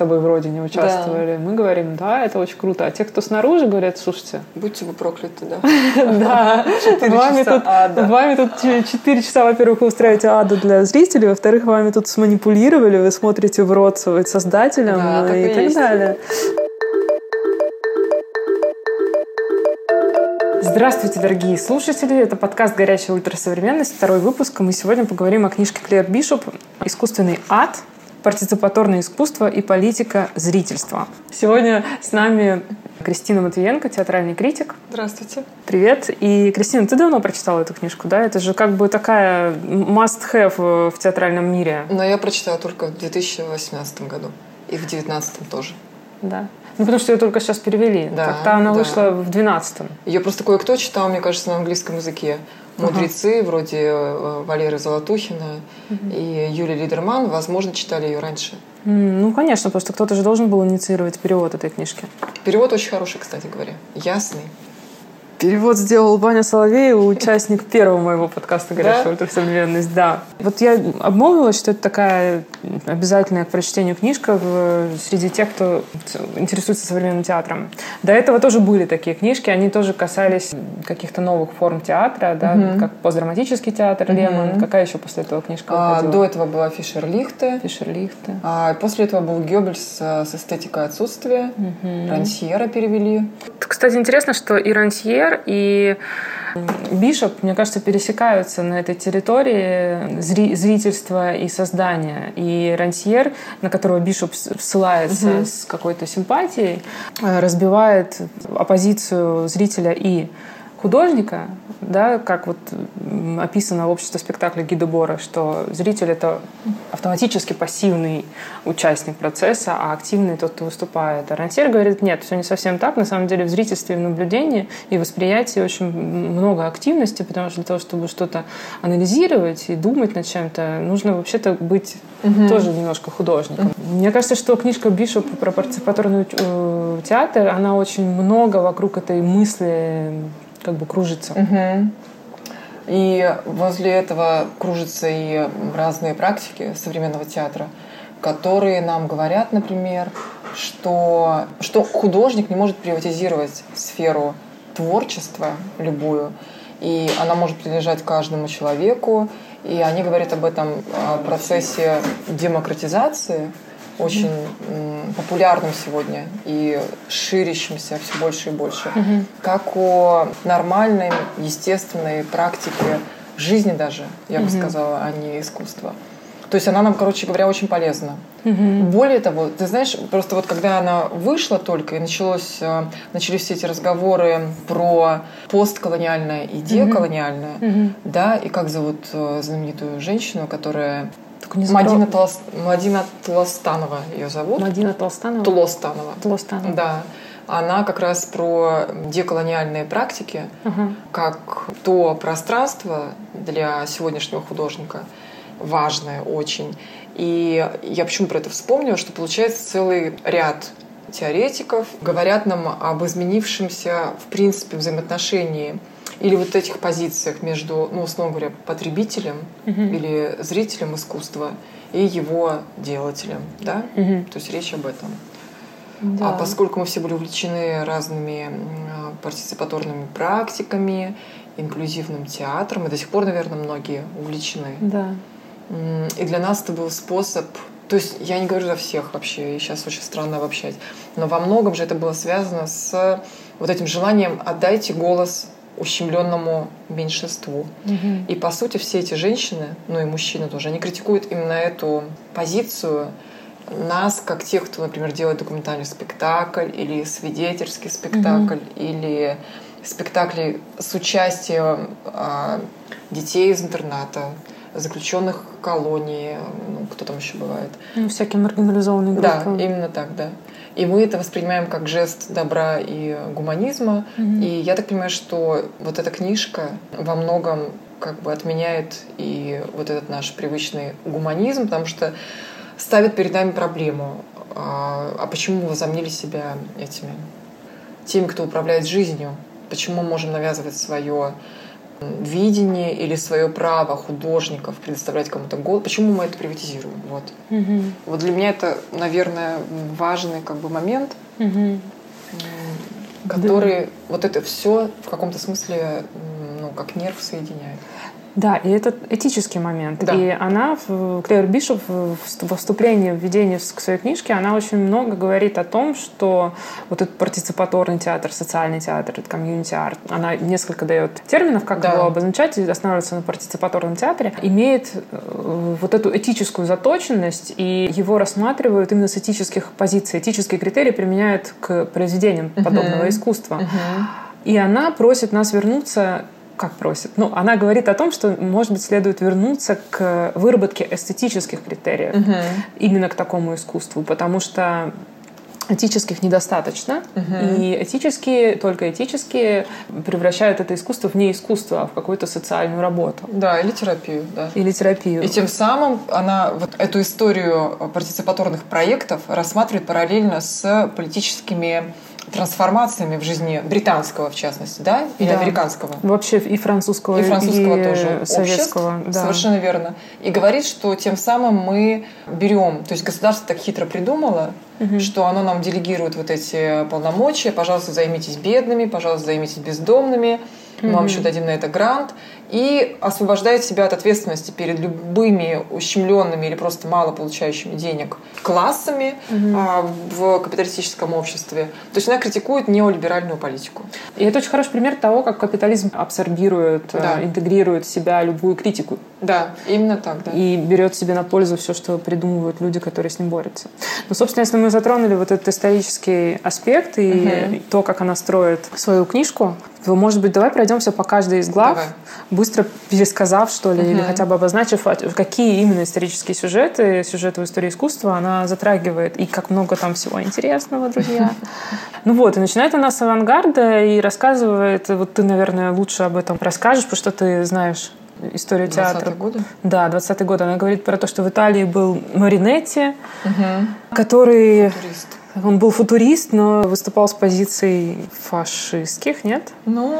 тобой вроде не участвовали. Мы говорим, да, это очень круто. А те, кто снаружи, говорят, слушайте, Будьте вы прокляты, да? да, вами тут, вами тут 4 часа, во-первых, вы устраиваете аду для зрителей, во-вторых, вами тут сманипулировали, вы смотрите в рот создателям Да, и, так далее. Здравствуйте, дорогие слушатели! Это подкаст «Горячая ультрасовременность», второй выпуск. Мы сегодня поговорим о книжке Клэр Бишоп «Искусственный ад. Партиципаторное искусство и политика зрительства». Сегодня с нами Кристина Матвиенко, театральный критик. Здравствуйте. Привет. И, Кристина, ты давно прочитала эту книжку, да? Это же как бы такая must-have в театральном мире. Но я прочитала только в 2018 году. И в 2019 тоже. Да. Ну, потому что ее только сейчас перевели. Да, Как-то она да. вышла в 12-м. Ее просто кое-кто читал, мне кажется, на английском языке. Мудрецы, вроде э, Валеры Золотухина и Юлии Лидерман, возможно, читали ее раньше. Ну, конечно, просто кто-то же должен был инициировать перевод этой книжки. Перевод очень хороший, кстати говоря. Ясный. Перевод сделал Ваня Соловеева, участник первого моего подкаста «Горячая Да? ультрасовременность». Да. Вот я обмолвилась, что это такая обязательная к прочтению книжка в- среди тех, кто интересуется современным театром. До этого тоже были такие книжки, они тоже касались каких-то новых форм театра, да, как постдраматический театр Лемон. Какая еще после этого книжка А, до этого была Фишер Лихте. Фишерлихте. А после этого был Геббельс с эстетикой отсутствия. Рансьера перевели. Кстати, интересно, что и Рансьер, и Бишоп, мне кажется, пересекаются на этой территории зри- зрительства и создания. И Рансьер, на которого Бишоп ссылается с какой-то симпатией, э, разбивает оппозицию зрителя и художника, да, как вот описано в обществе спектакля Гида Бора, что зритель — это автоматически пассивный участник процесса, а активный тот, кто выступает. А Рансьер говорит, нет, все не совсем так. На самом деле в зрительстве в наблюдении и восприятии очень много активности, потому что для того, чтобы что-то анализировать и думать над чем-то, нужно вообще-то быть тоже немножко художником. Мне кажется, что книжка Бишоп про партиципаторный э, театр, она очень много вокруг этой мысли как бы кружится. И возле этого кружатся и разные практики современного театра, которые нам говорят, например, что, что художник не может приватизировать сферу творчества любую, и она может принадлежать каждому человеку. И они говорят об этом а, процессе демократизации, очень м, популярным сегодня и ширящимся все больше и больше, как о нормальной, естественной практике жизни даже, я бы сказала, а не искусства. То есть она нам, короче говоря, очень полезна. Более того, ты знаешь, просто вот когда она вышла только и началось, э, начались все эти разговоры про постколониальное и деколониальное, да, и как зовут э, знаменитую женщину, которая Только не Мадина, Толс- Мадина Толстанова ее зовут. Мадина Толстанова. Тулостанова. Толстанова. Да. Она как раз про деколониальные практики, Ага. как то пространство для сегодняшнего художника важное очень. И я почему про это вспомнила, что получается целый ряд теоретиков говорят нам об изменившемся, в принципе, взаимоотношении или вот этих позициях между, ну, условно говоря, потребителем или зрителем искусства и его делателем, да? То есть речь об этом. А поскольку мы все были увлечены разными партиципаторными практиками, инклюзивным театром, и до сих пор, наверное, многие увлечены. Да. И для нас это был способ... То есть я не говорю за всех вообще, и сейчас очень странно обобщать, но во многом же это было связано с вот этим желанием «отдайте голос ущемленному меньшинству». И, по сути, все эти женщины, ну и мужчины тоже, они критикуют именно эту позицию нас, как тех, кто, например, делает документальный спектакль или свидетельский спектакль, или спектакли с участием а, детей из интерната, заключенных колонии, ну, кто там еще бывает. Ну, всякие маргинализованные Да, группы. именно так, да. И мы это воспринимаем как жест добра и гуманизма. И я так понимаю, что вот эта книжка во многом как бы отменяет и вот этот наш привычный гуманизм, потому что ставит перед нами проблему. А а почему мы возомнили себя этими теми, кто управляет жизнью? Почему мы можем навязывать свое видение или свое право художников предоставлять кому-то голос. Почему мы это приватизируем? Вот. Угу. Вот для меня это, наверное, важный как бы момент, Угу. который вот это все в каком-то смысле ну, как нерв соединяет. Да, и это этический момент. Да. И она, Клэр Бишоп, в во вступлении, введении к своей книжке, она очень много говорит о том, что вот этот партиципаторный театр, социальный театр, этот community art, она несколько дает терминов, как Да. его обозначать, и останавливается на партиципаторном театре, имеет э, вот эту этическую заточенность, и его рассматривают именно с этических позиций. Этические критерии применяют к произведениям подобного искусства. И она просит нас вернуться как просит? Ну, она говорит о том, что, может быть, следует вернуться к выработке эстетических критериев именно к такому искусству, потому что этических недостаточно, и этические, только этические превращают это искусство в не искусство, а в какую-то социальную работу Да, или терапию, да. или терапию. И тем самым она вот эту историю партиципаторных проектов рассматривает параллельно с политическими трансформациями в жизни британского, в частности, да, или Да. американского. Вообще и французского, и французского и тоже советского. обществ, да. совершенно верно. И говорит, что тем самым мы берем, то есть государство так хитро придумало, что оно нам делегирует вот эти полномочия, пожалуйста, займитесь бедными, пожалуйста, займитесь бездомными, мы вам еще дадим на это грант, и освобождает себя от ответственности перед любыми ущемленными или просто мало получающими денег классами а, в капиталистическом обществе. То есть она критикует неолиберальную политику. И это очень хороший пример того, как капитализм абсорбирует, Да. э, интегрирует в себя любую критику Да, именно так, да. и берет себе на пользу все, что придумывают люди, которые с ним борются. Ну, собственно, если мы затронули вот этот исторический аспект и то, как она строит свою книжку, то, может быть, давай пройдемся по каждой из глав, Давай. быстро пересказав, что ли, или хотя бы обозначив, а, какие именно исторические сюжеты, сюжеты в истории искусства она затрагивает, и как много там всего интересного, друзья. Ну вот, и начинает она с авангарда и рассказывает, вот ты, наверное, лучше об этом расскажешь, потому что ты знаешь историю 20-е театра. годы? Да, 20-й год. Она говорит про то, что в Италии был Маринетти, который... Турист. Он был футурист, но выступал с позиций фашистских, нет? Ну,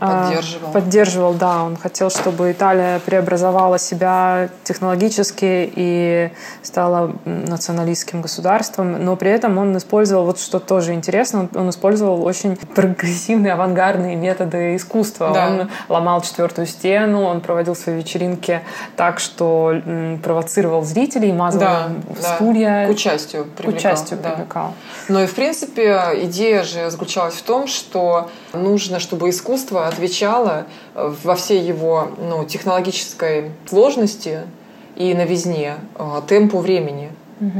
А, поддерживал. Поддерживал, да. Он хотел, чтобы Италия преобразовала себя технологически и стала националистским государством, но при этом он использовал, вот что тоже интересно, он, он использовал очень прогрессивные, авангардные методы искусства. Да. Он ломал четвертую стену, он проводил свои вечеринки так, что м, провоцировал зрителей, мазал Да, им да. стулья. К участию к привлекал. участию да. Привлекал. Но и, в принципе, идея же заключалась в том, что нужно, чтобы искусство отвечало э, во всей его ну, технологической сложности и новизне э, темпу времени.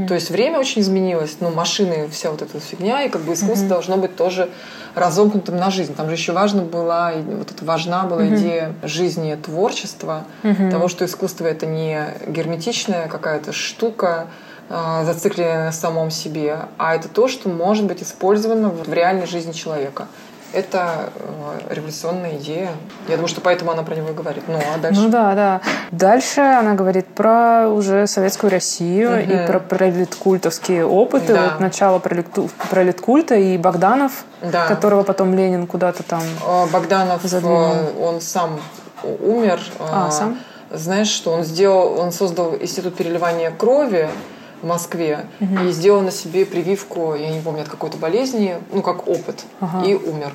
То есть время очень изменилось, ну, машины, вся вот эта фигня, и как бы искусство должно быть тоже разомкнутым на жизнь. Там же еще важно была, вот это важна была идея жизни творчества, того, что искусство это не герметичная какая-то штука, э, зацикленная на самом себе, а это то, что может быть использовано в реальной жизни человека. Это э, революционная идея. Я думаю, что поэтому она про него и говорит. Ну, а дальше? Ну да, да. Дальше она говорит про уже советскую Россию Мгм. и про пролеткультовские опыты. Да. Вот начало пролетку- пролеткульта и Богданов, Да. которого потом Ленин куда-то там... Э, Богданов, Задвинул. он сам умер. А, сам? Знаешь, что он сделал? Он создал институт переливания крови в Москве и сделал на себе прививку, я не помню, от какой-то болезни, ну, как опыт, Ага. и умер.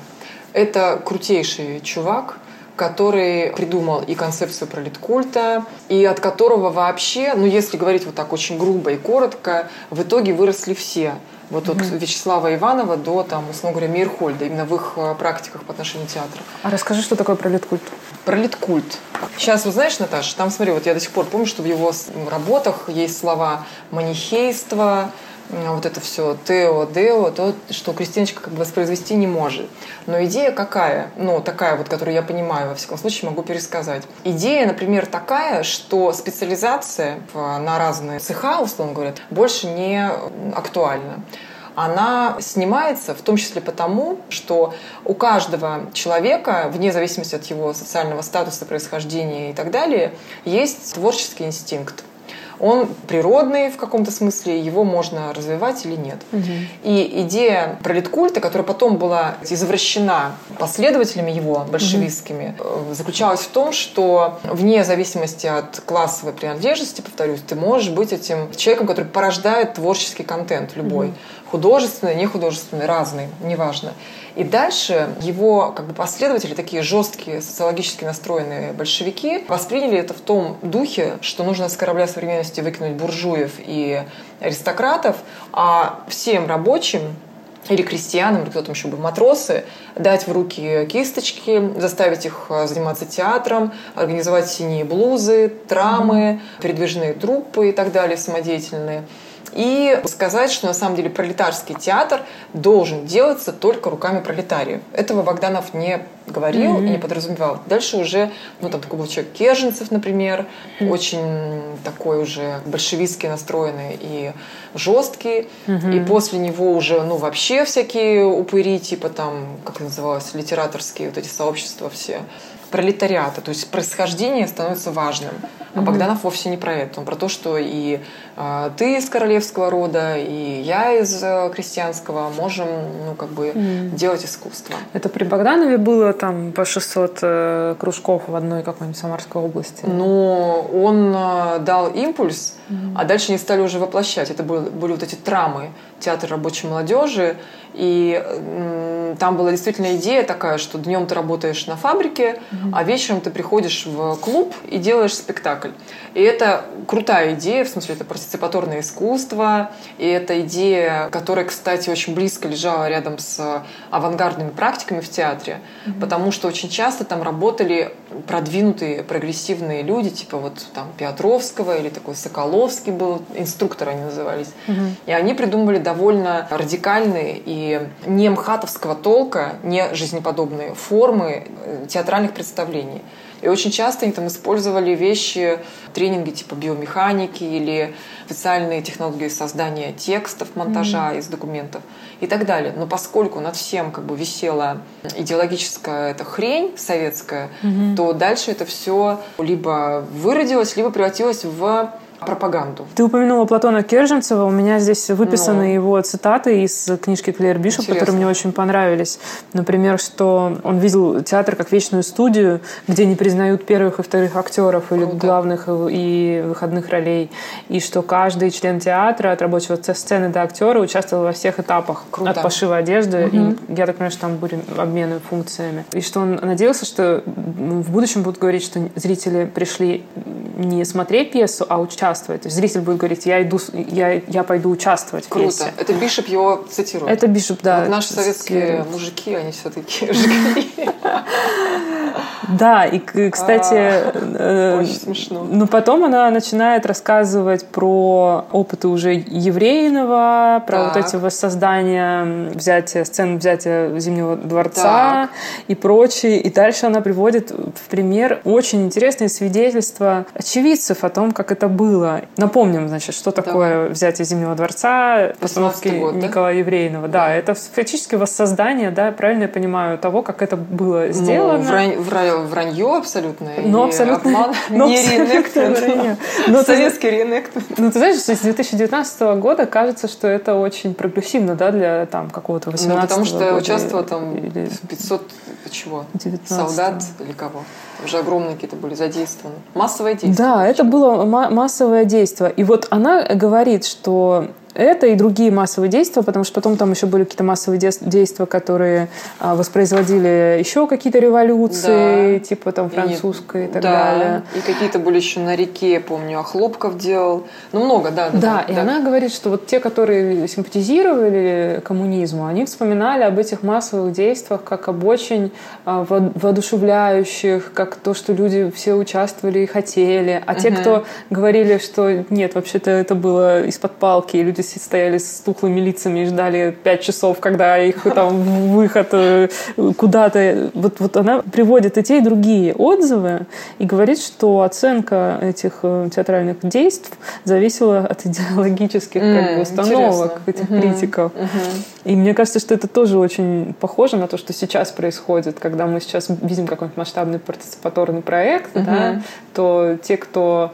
Это крутейший чувак, который придумал и концепцию пролеткульта, и от которого вообще, ну, если говорить вот так очень грубо и коротко, в итоге выросли все. Вот от Вячеслава Иванова до, там, условно говоря, Мейерхольда, именно в их э, практиках по отношению к театру. А расскажи, что такое пролеткульт? Пролеткульт. Сейчас, вот знаешь, Наташа, там, смотри, вот я до сих пор помню, что в его работах есть слова манихейство, вот это все тео, део, то, что Кристиночка как бы воспроизвести не может. Но идея какая? Ну, такая вот, которую я понимаю, во всяком случае, могу пересказать. Идея, например, такая, что специализация на разные цеха, условно говоря, больше не актуальна она снимается в том числе потому, что у каждого человека, вне зависимости от его социального статуса, происхождения и так далее, есть творческий инстинкт. Он природный в каком-то смысле, его можно развивать или нет. Угу. И идея пролеткульта, которая потом была извращена последователями его, большевистскими, угу. заключалась в том, что вне зависимости от классовой принадлежности, повторюсь, ты можешь быть этим человеком, который порождает творческий контент любой. Угу. Художественный, нехудожественный, разный, неважно. И дальше его как бы, последователи, такие жесткие, социологически настроенные большевики, восприняли это в том духе, что нужно с корабля современности выкинуть буржуев и аристократов, а всем рабочим или крестьянам, или кто там еще был, матросы, дать в руки кисточки, заставить их э, заниматься театром, организовать синие блузы, трамы, передвижные труппы и так далее, самодеятельные и сказать, что на самом деле пролетарский театр должен делаться только руками пролетариев. Этого Богданов не говорил mm-hmm. и не подразумевал. Дальше уже, ну там такой был человек Керженцев, например, mm-hmm. очень такой уже большевистски настроенный и жесткий. Mm-hmm. И после него уже, ну вообще всякие упыри, типа там, как это называлось, литераторские вот эти сообщества все пролетариата, то есть происхождение становится важным. А Богданов вовсе не про это. Он про то, что и ты из королевского рода, и я из э, крестьянского можем, ну, как бы, mm. делать искусство. Это при Богданове было там по 600 э, кружков в одной какой-нибудь Самарской области? Ну, он э, дал импульс, mm. а дальше они стали уже воплощать. Это были, были вот эти трамы, театр рабочей молодежи, и там была действительно идея такая, что днем ты работаешь на фабрике, mm-hmm. а вечером ты приходишь в клуб и делаешь спектакль. И это крутая идея, в смысле, это партиципаторное искусство, и это идея, которая, кстати, очень близко лежала рядом с авангардными практиками в театре, mm-hmm. потому что очень часто там работали продвинутые, прогрессивные люди, типа вот там Петровского или такой Соколовский был, инструктор они назывались. Mm-hmm. И они придумывали довольно радикальные и не мхатовского толка, не жизнеподобные формы театральных представлений. И очень часто они там использовали вещи, тренинги типа биомеханики или специальные технологии создания текстов, монтажа mm-hmm. из документов и так далее. Но поскольку над всем как бы висела идеологическая эта хрень советская, mm-hmm. то дальше это все либо выродилось, либо превратилось в пропаганду. Ты упомянула Платона Керженцева. У меня здесь выписаны ну, его цитаты из книжки Клэр Бишоп, которые мне очень понравились. Например, что он видел театр как вечную студию, где не признают первых и вторых актеров или Круто. главных и выходных ролей. И что каждый член театра, от рабочего сцены до актера, участвовал во всех этапах. Круто. От пошива одежды. Угу. И я так понимаю, что там были обмены функциями. И что он надеялся, что в будущем будут говорить, что зрители пришли не смотреть пьесу, а участвовать участвовать. То есть зритель будет говорить, я иду, я, я пойду участвовать Круто. в пьесе. Это Бишоп его цитирует. Это Бишоп, да. Вот наши советские мужики, они все такие жгли. Да, и, кстати... А, очень смешно. Но потом она начинает рассказывать про опыты уже еврейного, про вот эти воссоздания, взятия, сцен взятия Зимнего дворца и прочее. И дальше она приводит в пример очень интересные свидетельства очевидцев о том, как это было. Напомним, значит, что такое да. взятие Зимнего дворца, постановки год, Николая да? Еврейного. Да, да, это фактически воссоздание, да, правильно я понимаю, того, как это было ну, сделано. Ну, врань, врань, вранье абсолютно. Ну, абсолютно. Обман. Но не реенектмент. Но Советский реенектмент. Ну, ты знаешь, что с 2019 года кажется, что это очень прогрессивно, да, для там какого-то 18 Ну, потому что участвовало там 500 чего? 19 Солдат или кого? Уже огромные какие-то были задействованы. Массовое действие. Да, это было массовое действие. И вот она говорит, что это и другие массовые действия, потому что потом там еще были какие-то массовые действия, которые а, воспроизводили еще какие-то революции, да. типа там французской и, и так да. далее. И какие-то были еще на реке, я помню, Охлопков делал. Ну, много, да. Да, да и да. она говорит, что вот те, которые симпатизировали коммунизму, они вспоминали об этих массовых действиях как об очень а, воодушевляющих, как то, что люди все участвовали и хотели. А угу. те, кто говорили, что нет, вообще-то это было из-под палки, и люди стояли с тухлыми лицами и ждали пять часов, когда их там выход э, куда-то. Вот, вот она приводит и те, и другие отзывы и говорит, что оценка этих э, театральных действий зависела от идеологических mm, как бы, установок интересно. этих mm-hmm. критиков. Mm-hmm. И мне кажется, что это тоже очень похоже на то, что сейчас происходит, когда мы сейчас видим какой-нибудь масштабный партиципаторный проект, mm-hmm. да, то те, кто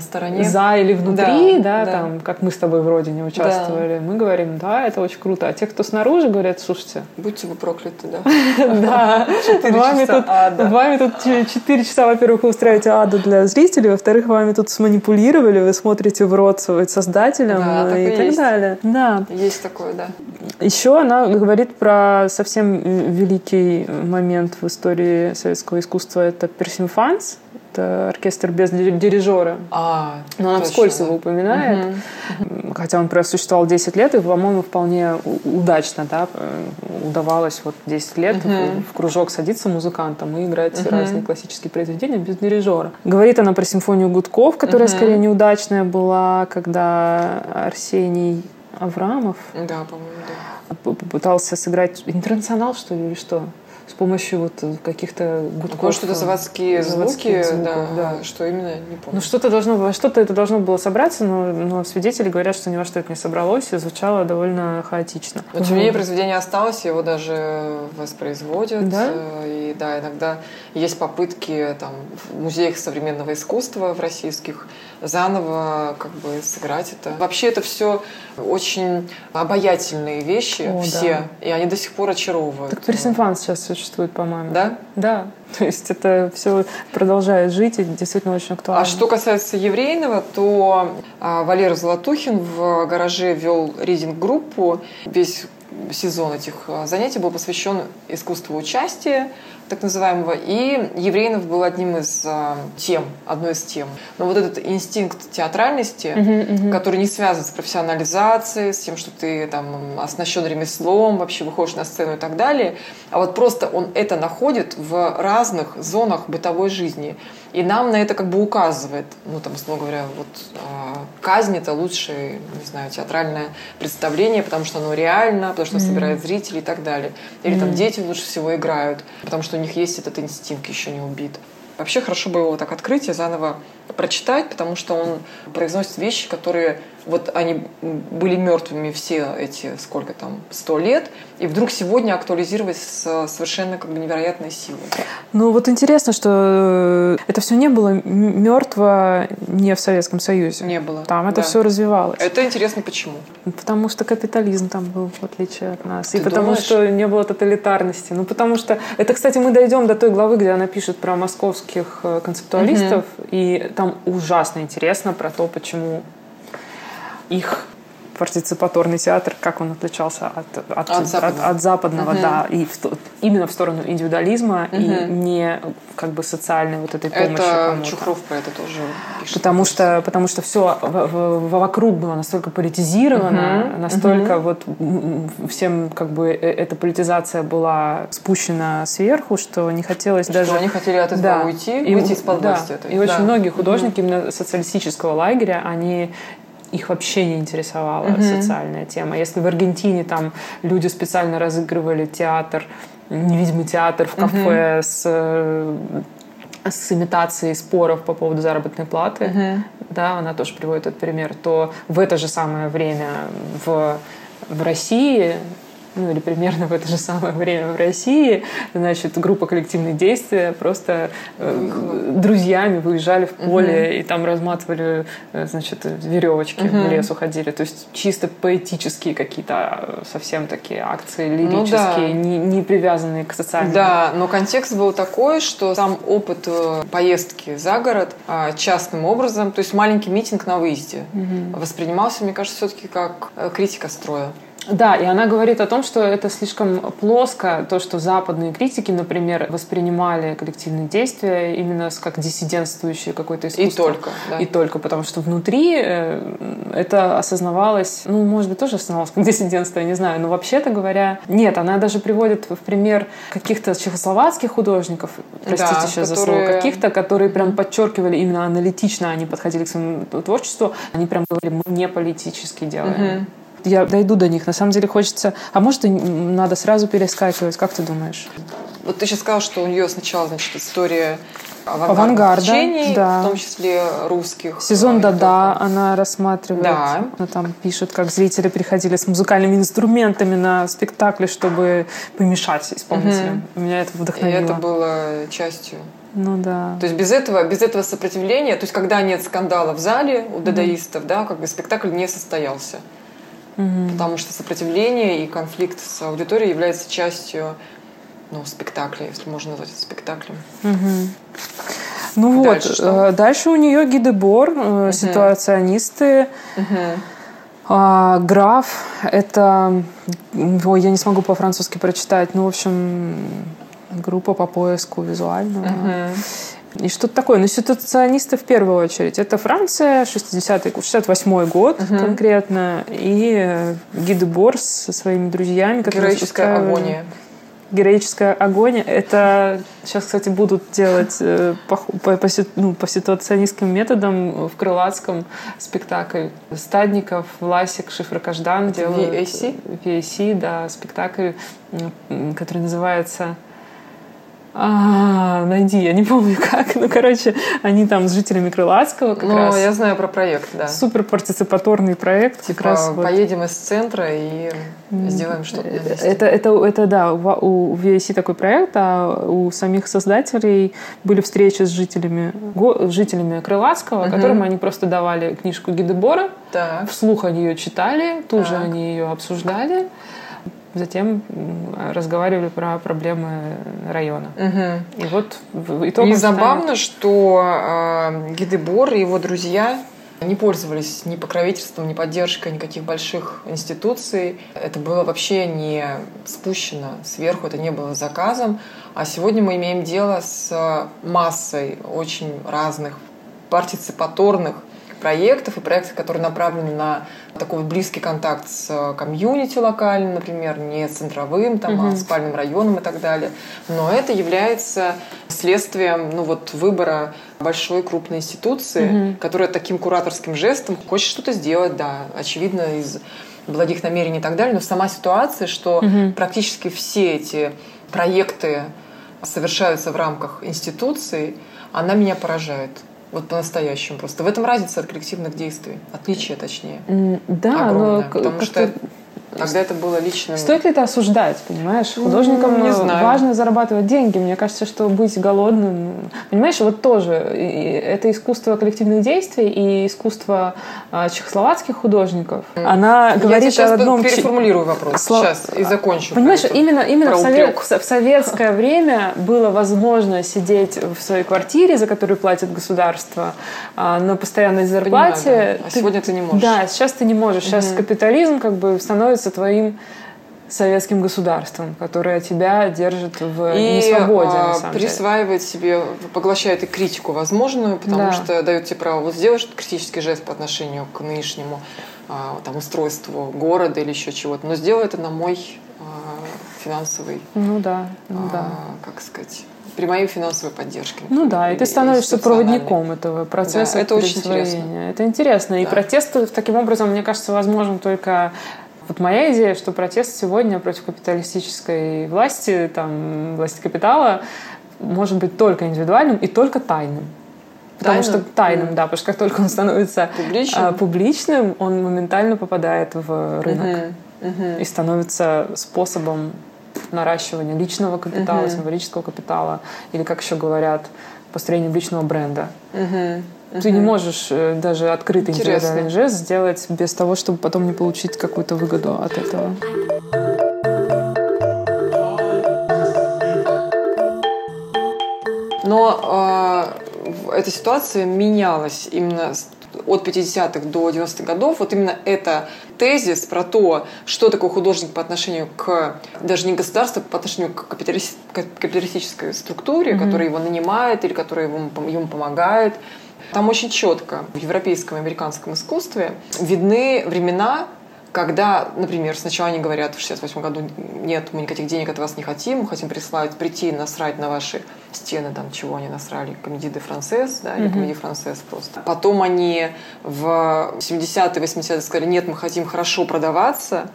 стороне. за или внутри, да, Да, да. там, как мы с тобой вроде не участвовали, мы говорим, да, это очень круто. А те, кто снаружи, говорят, слушайте, Будьте вы прокляты, да. да, вами тут, ада. вами тут 4 часа, во-первых, вы устраиваете аду для зрителей, во-вторых, вами тут сманипулировали, вы смотрите в рот создателям Да, э, и так далее. Да. Есть такое, да. Еще она говорит про совсем великий момент в истории советского искусства. Это персимфанс, это оркестр без ди- дирижера. А, Но она точно, вскользь да. его упоминает. Хотя он просуществовал 10 лет, и, по-моему, вполне удачно да, э, удавалось вот 10 лет в, в кружок садиться музыкантом и играть разные классические произведения без дирижера. Говорит она про симфонию Гудков, которая скорее неудачная была, когда Арсений Аврамов Да, по-моему, да. попытался сыграть интернационал, что ли, или что? С помощью вот каких-то гудков. Такое что-то заводские, заводских звуки, звуков, да, да. Что именно, не помню. Ну, что-то должно было, что-то это должно было собраться, но, но свидетели говорят, что ни во что это не собралось и звучало довольно хаотично. Но тем не менее произведение осталось, его даже воспроизводят. Да? э, И да, иногда есть попытки там, в музеях современного искусства в российских заново как бы сыграть это. Вообще это все очень обаятельные вещи, О, все, да. и они до сих пор очаровывают. Так персинфан сейчас существует, по-моему. Да? Да. То есть это все продолжает жить и действительно очень актуально. А что касается еврейного, то а, Валера Золотухин в гараже вел ридинг-группу. Весь сезон этих а, занятий был посвящен искусству участия, так называемого, и еврейнов был одним из а, тем, одной из тем. Но вот этот инстинкт театральности, который не связан с профессионализацией, с тем, что ты там оснащен ремеслом, вообще выходишь на сцену и так далее, а вот просто он это находит в разных зонах бытовой жизни. И нам на это как бы указывает, ну там, условно говоря, вот а, казнь это лучшее, не знаю, театральное представление, потому что оно реально, потому что оно собирает зрителей и так далее. Или там дети лучше всего играют, потому что у них есть этот инстинкт еще не убит. Вообще хорошо бы его так открыть и заново прочитать, потому что он произносит вещи, которые вот они были мертвыми все эти сколько там сто лет, и вдруг сегодня актуализировать с совершенно как бы невероятной силой. Ну вот интересно, что э, это все не было мертво не в Советском Союзе. Не было. Там это Да. все развивалось. Это интересно почему? Потому что капитализм там был, в отличие от нас. и Ты потому думаешь? что не было тоталитарности. Ну, потому что... Это, кстати, мы дойдем до той главы, где она пишет про московских э, концептуалистов. И там ужасно интересно про то, почему их партиципаторный театр, как он отличался от, от, От западного. от западного, да, и в именно в сторону индивидуализма и не как бы социальной вот этой помощи Это кому-то. Чухров про это тоже пишет. Потому что, потому что все вокруг было настолько политизировано, настолько вот м, м, всем как бы э, эта политизация была спущена сверху, что не хотелось Что даже... они хотели от этого уйти, выйти из-под да. власти. И очень Да. многие художники именно социалистического лагеря, они их вообще не интересовала социальная тема. Если в Аргентине там люди специально разыгрывали театр, невидимый театр в кафе с э, с имитацией споров по поводу заработной платы, да, она тоже приводит этот пример, то в это же самое время в, в России ну или примерно в это же самое время в России, значит, группа коллективных действия просто э, друзьями выезжали в поле и там разматывали, э, значит, веревочки в лес уходили. То есть чисто поэтические какие-то э, совсем такие акции Ну лирические, да. не, не привязанные к социальному. Да, но контекст был такой, что сам опыт э, поездки за город а, частным образом, то есть маленький митинг на выезде, воспринимался, мне кажется, все-таки как э, критика строя. Да, и она говорит о том, что это слишком плоско, то, что западные критики, например, воспринимали коллективные действия именно как диссидентствующее какое-то искусство. только, да. И только, потому что внутри э, это осознавалось, ну, может быть, тоже осознавалось как диссидентство, я не знаю, но вообще-то говоря, нет, она даже приводит в пример каких-то чехословацких художников, простите Да, сейчас за слово, которые- каких-то, которые прям подчеркивали именно аналитично, они подходили к своему творчеству, они прям говорили, мы не политически делаем. Я дойду до них. На самом деле хочется... А может, и надо сразу перескакивать? Как ты думаешь? Вот ты сейчас сказал, что у нее сначала, значит, история Авангарда, течений, да. в том числе русских. Сезон э, «Да-да» она рассматривает. Да. Она там пишет, как зрители приходили с музыкальными инструментами на спектакли, чтобы помешать исполнителям. Меня это И вдохновило. это было частью Ну да. То есть без этого, без этого сопротивления, то есть когда нет скандала в зале у дадаистов, mm-hmm. да, как бы спектакль не состоялся. Mm-hmm. Потому что сопротивление и конфликт с аудиторией является частью ну, спектакля, если можно назвать это спектаклем. Mm-hmm. Ну дальше вот, что? Э, дальше у нее гидебор, mm-hmm. ситуационисты. Mm-hmm. А, граф — это... Ой, я не смогу по-французски прочитать. Ну, в общем, группа по поиску визуального. Uh-huh. И что-то такое. Но ситуационисты в первую очередь. Это Франция, 60-й, 68-й год uh-huh. конкретно. И Гиде Борс со своими друзьями. Героическая агония. Героическая агония. Это сейчас, кстати, будут делать э, по, по, по, ну, по ситуационистским методам в крылатском спектакль. Стадников, Власик, Шифр Каждан делают... VAC? VAC, да, спектакль, который называется а, найди, я не помню как. Ну, короче, они там с жителями Крылатского как ну, раз. я знаю про проект, да. Супер партиципаторный проект. Типа, как раз поедем вот. из центра и сделаем что-то Это, это, это, да, у VSC такой проект, а у самих создателей были встречи с жителями, жителями Крылатского, угу. которым они просто давали книжку Гидебора, так. вслух они ее читали, тут же они ее обсуждали затем разговаривали про проблемы района. Угу. И вот в итоге... И забавно, что э, Гидебор и его друзья не пользовались ни покровительством, ни поддержкой никаких больших институций. Это было вообще не спущено сверху, это не было заказом. А сегодня мы имеем дело с массой очень разных партиципаторных проектов и проектов, которые направлены на такой близкий контакт с комьюнити локальным, например, не центровым, там, угу. а спальным районом и так далее. Но это является следствием ну, вот, выбора большой крупной институции, угу. которая таким кураторским жестом хочет что-то сделать, да, очевидно, из благих намерений и так далее, но сама ситуация, что угу. практически все эти проекты совершаются в рамках институции, она меня поражает. Вот по-настоящему просто. В этом разница от коллективных действий. Отличие, точнее. Да, огромное. но потому что Тогда это было лично. Стоит ли это осуждать, понимаешь? Художникам не знаю. важно зарабатывать деньги. Мне кажется, что быть голодным... Понимаешь, вот тоже это искусство коллективных действий и искусство а, чехословацких художников. Она Я говорит о одном... переформулирую вопрос Слов... сейчас и закончу. Понимаешь, именно, именно в, совет... в советское время было возможно сидеть в своей квартире, за которую платит государство, а, на постоянной зарплате. Понимаю, да. А ты... сегодня ты не можешь. Да, сейчас ты не можешь. Сейчас угу. капитализм как бы становится становится твоим советским государством, которое тебя держит в и, несвободе, на самом присваивает деле. себе, поглощает и критику возможную, потому да. что дает тебе право вот сделать критический жест по отношению к нынешнему а, там, устройству города или еще чего-то, но сделай это на мой а, финансовый, ну да, ну а, да. как сказать, при моей финансовой поддержке. Ну да, и ты становишься проводником этого процесса. Да, это очень интересно. Это интересно. Да. И протест таким образом, мне кажется, возможен только вот моя идея, что протест сегодня против капиталистической власти, там, власти капитала, может быть только индивидуальным и только тайным. Потому тайным? что тайным, mm. да, потому что как только он становится публичным, а, публичным он моментально попадает в рынок mm-hmm. Mm-hmm. и становится способом наращивания личного капитала, mm-hmm. символического капитала, или, как еще говорят, построения личного бренда. Mm-hmm. Ты не можешь э, даже открытый индивидуальный жест сделать без того, чтобы потом не получить какую-то выгоду от этого. Но э, эта ситуация менялась именно от 50-х до 90-х годов. Вот именно это тезис про то, что такое художник по отношению к даже не государству, а по отношению к капиталистической структуре, mm-hmm. которая его нанимает или которая ему, ему помогает – там очень четко в европейском и американском искусстве видны времена, когда, например, сначала они говорят в 68 году, нет, мы никаких денег от вас не хотим, мы хотим прислать, прийти насрать на ваши стены, там, чего они насрали, комедии де францез, да, или комедии францез просто. Потом они в 70-е, 80-е сказали, нет, мы хотим хорошо продаваться,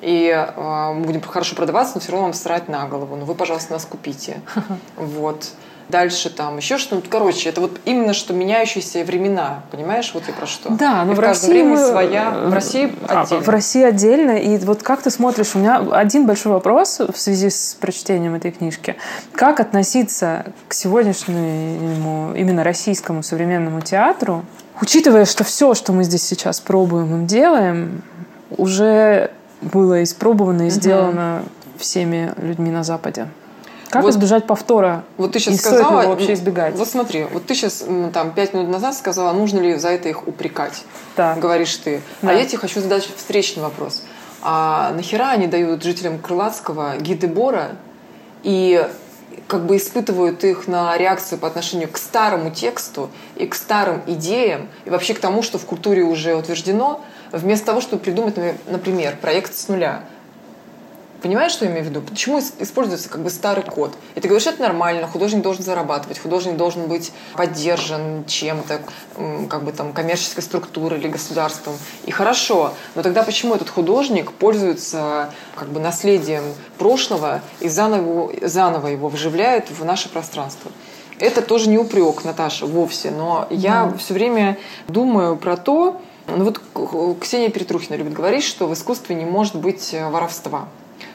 и э, мы будем хорошо продаваться, но все равно вам срать на голову. Ну, вы, пожалуйста, нас купите. Вот. Дальше там еще что-то. Короче, это вот именно что меняющиеся времена, понимаешь, вот и про что. Да, но и в, в России мы... своя, в России а, отдельно. В России отдельно, и вот как ты смотришь, у меня один большой вопрос в связи с прочтением этой книжки. Как относиться к сегодняшнему именно российскому современному театру, учитывая, что все, что мы здесь сейчас пробуем и делаем, уже было испробовано и сделано всеми людьми на Западе. Как Вот- избежать повтора? Вот ты сейчас И сказала, его вообще избегать? Вот смотри, вот ты сейчас там пять минут назад сказала, нужно ли за это их упрекать. Так. Говоришь ты. Да. А я тебе хочу задать встречный вопрос. А нахера они дают жителям Крылатского гиды Бора и как бы испытывают их на реакцию по отношению к старому тексту и к старым идеям, и вообще к тому, что в культуре уже утверждено, вместо того, чтобы придумать, например, проект с нуля. Понимаешь, что я имею в виду? Почему ис- используется как бы старый код? И ты говоришь, это нормально, художник должен зарабатывать, художник должен быть поддержан чем-то, как бы там коммерческой структурой или государством. И хорошо, но тогда почему этот художник пользуется как бы наследием прошлого и заново, заново его вживляет в наше пространство? Это тоже не упрек, Наташа, вовсе, но я все время думаю про то, ну вот Ксения Петрухина любит говорить, что в искусстве не может быть э, воровства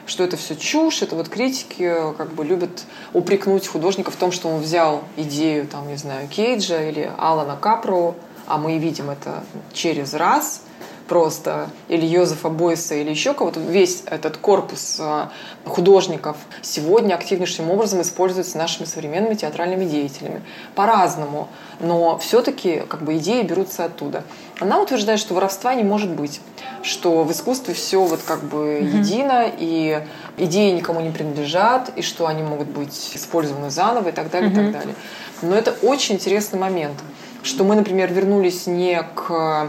что это все чушь, это вот критики э, как бы любят упрекнуть художника в том, что он взял идею, там, не знаю, Кейджа или Алана Капро, а мы видим это через раз просто, или Йозефа Бойса, или еще кого-то, весь этот корпус э, художников сегодня активнейшим образом используется нашими современными театральными деятелями. По-разному, но все-таки как бы идеи берутся оттуда. Она утверждает, что воровства не может быть, что в искусстве все вот как бы едино, и идеи никому не принадлежат, и что они могут быть использованы заново и так далее, и так далее. Но это очень интересный момент, что мы, например, вернулись не к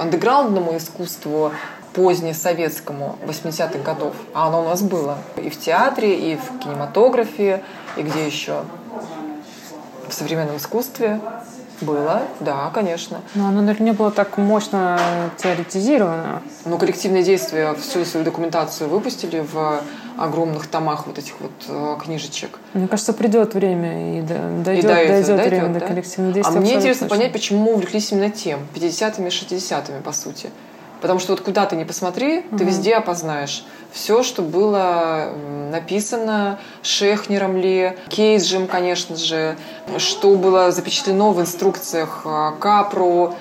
андеграундному искусству позднесоветскому 80-х годов, а оно у нас было и в театре, и в кинематографе, и где еще? В современном искусстве было, да, конечно. Но оно, наверное, не было так мощно теоретизировано. Но коллективные действия всю свою документацию выпустили в огромных томах вот этих вот э, книжечек. Мне кажется, придет время и до- дойдет, И до этого дойдет дойдет, время до да? коллективных А действий. мне абсолютно интересно точно. понять, почему увлеклись именно тем, 50-ми, 60-ми, по сути. Потому что вот куда ты не посмотри, ты везде опознаешь все, что было написано Шехнером ли, Кейджем, конечно же, что было запечатлено в инструкциях а, Капро,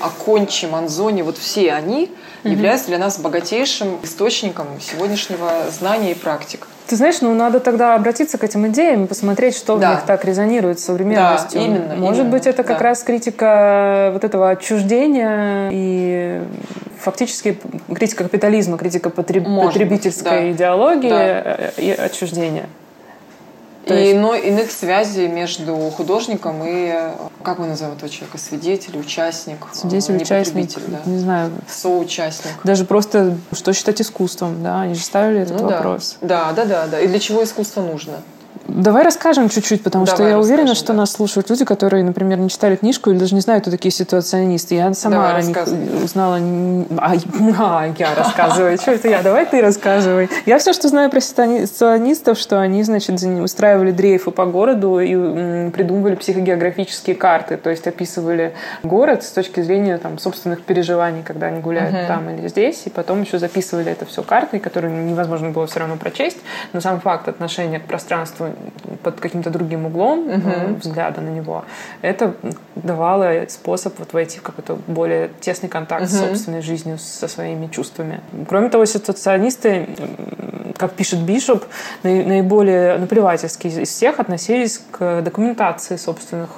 Акончи, Манзони, вот все они являются для нас богатейшим источником сегодняшнего знания и практик. Ты знаешь, ну надо тогда обратиться к этим идеям посмотреть, что Да. в них так резонирует с современностью. Да, именно, Может именно, быть, это как да. раз критика вот этого отчуждения и фактически критика капитализма, критика потреб- Может быть, потребительской да. идеологии Да. и отчуждения. То и есть- иной, иных связей между художником и, как мы называем этого человека, свидетель, участник, э, Свидетель, не участник, да. не знаю, соучастник. даже просто что считать искусством, да, они же ставили этот Ну да. вопрос. Да, да, да, да. И для чего искусство нужно? Давай расскажем чуть-чуть, потому что Давай я уверена, расскажем, что да. нас слушают люди, которые, например, не читали книжку или даже не знают, кто такие ситуационисты. Я сама Давай, о них узнала... А, а, я рассказываю. Что это я? Давай ты рассказывай. Я все, что знаю про ситуационистов, что они, значит, устраивали дрейфы по городу и придумывали психогеографические карты, то есть описывали город с точки зрения там, собственных переживаний, когда они гуляют там или здесь, и потом еще записывали это все картой, которую невозможно было все равно прочесть, но сам факт отношения к пространству под каким-то другим углом э, взгляда на него, это давало способ вот войти в какой-то более тесный контакт с собственной жизнью, со своими чувствами. Кроме того, ситуационисты, как пишет Бишоп, наи- наиболее наплевательски из всех относились к документации собственных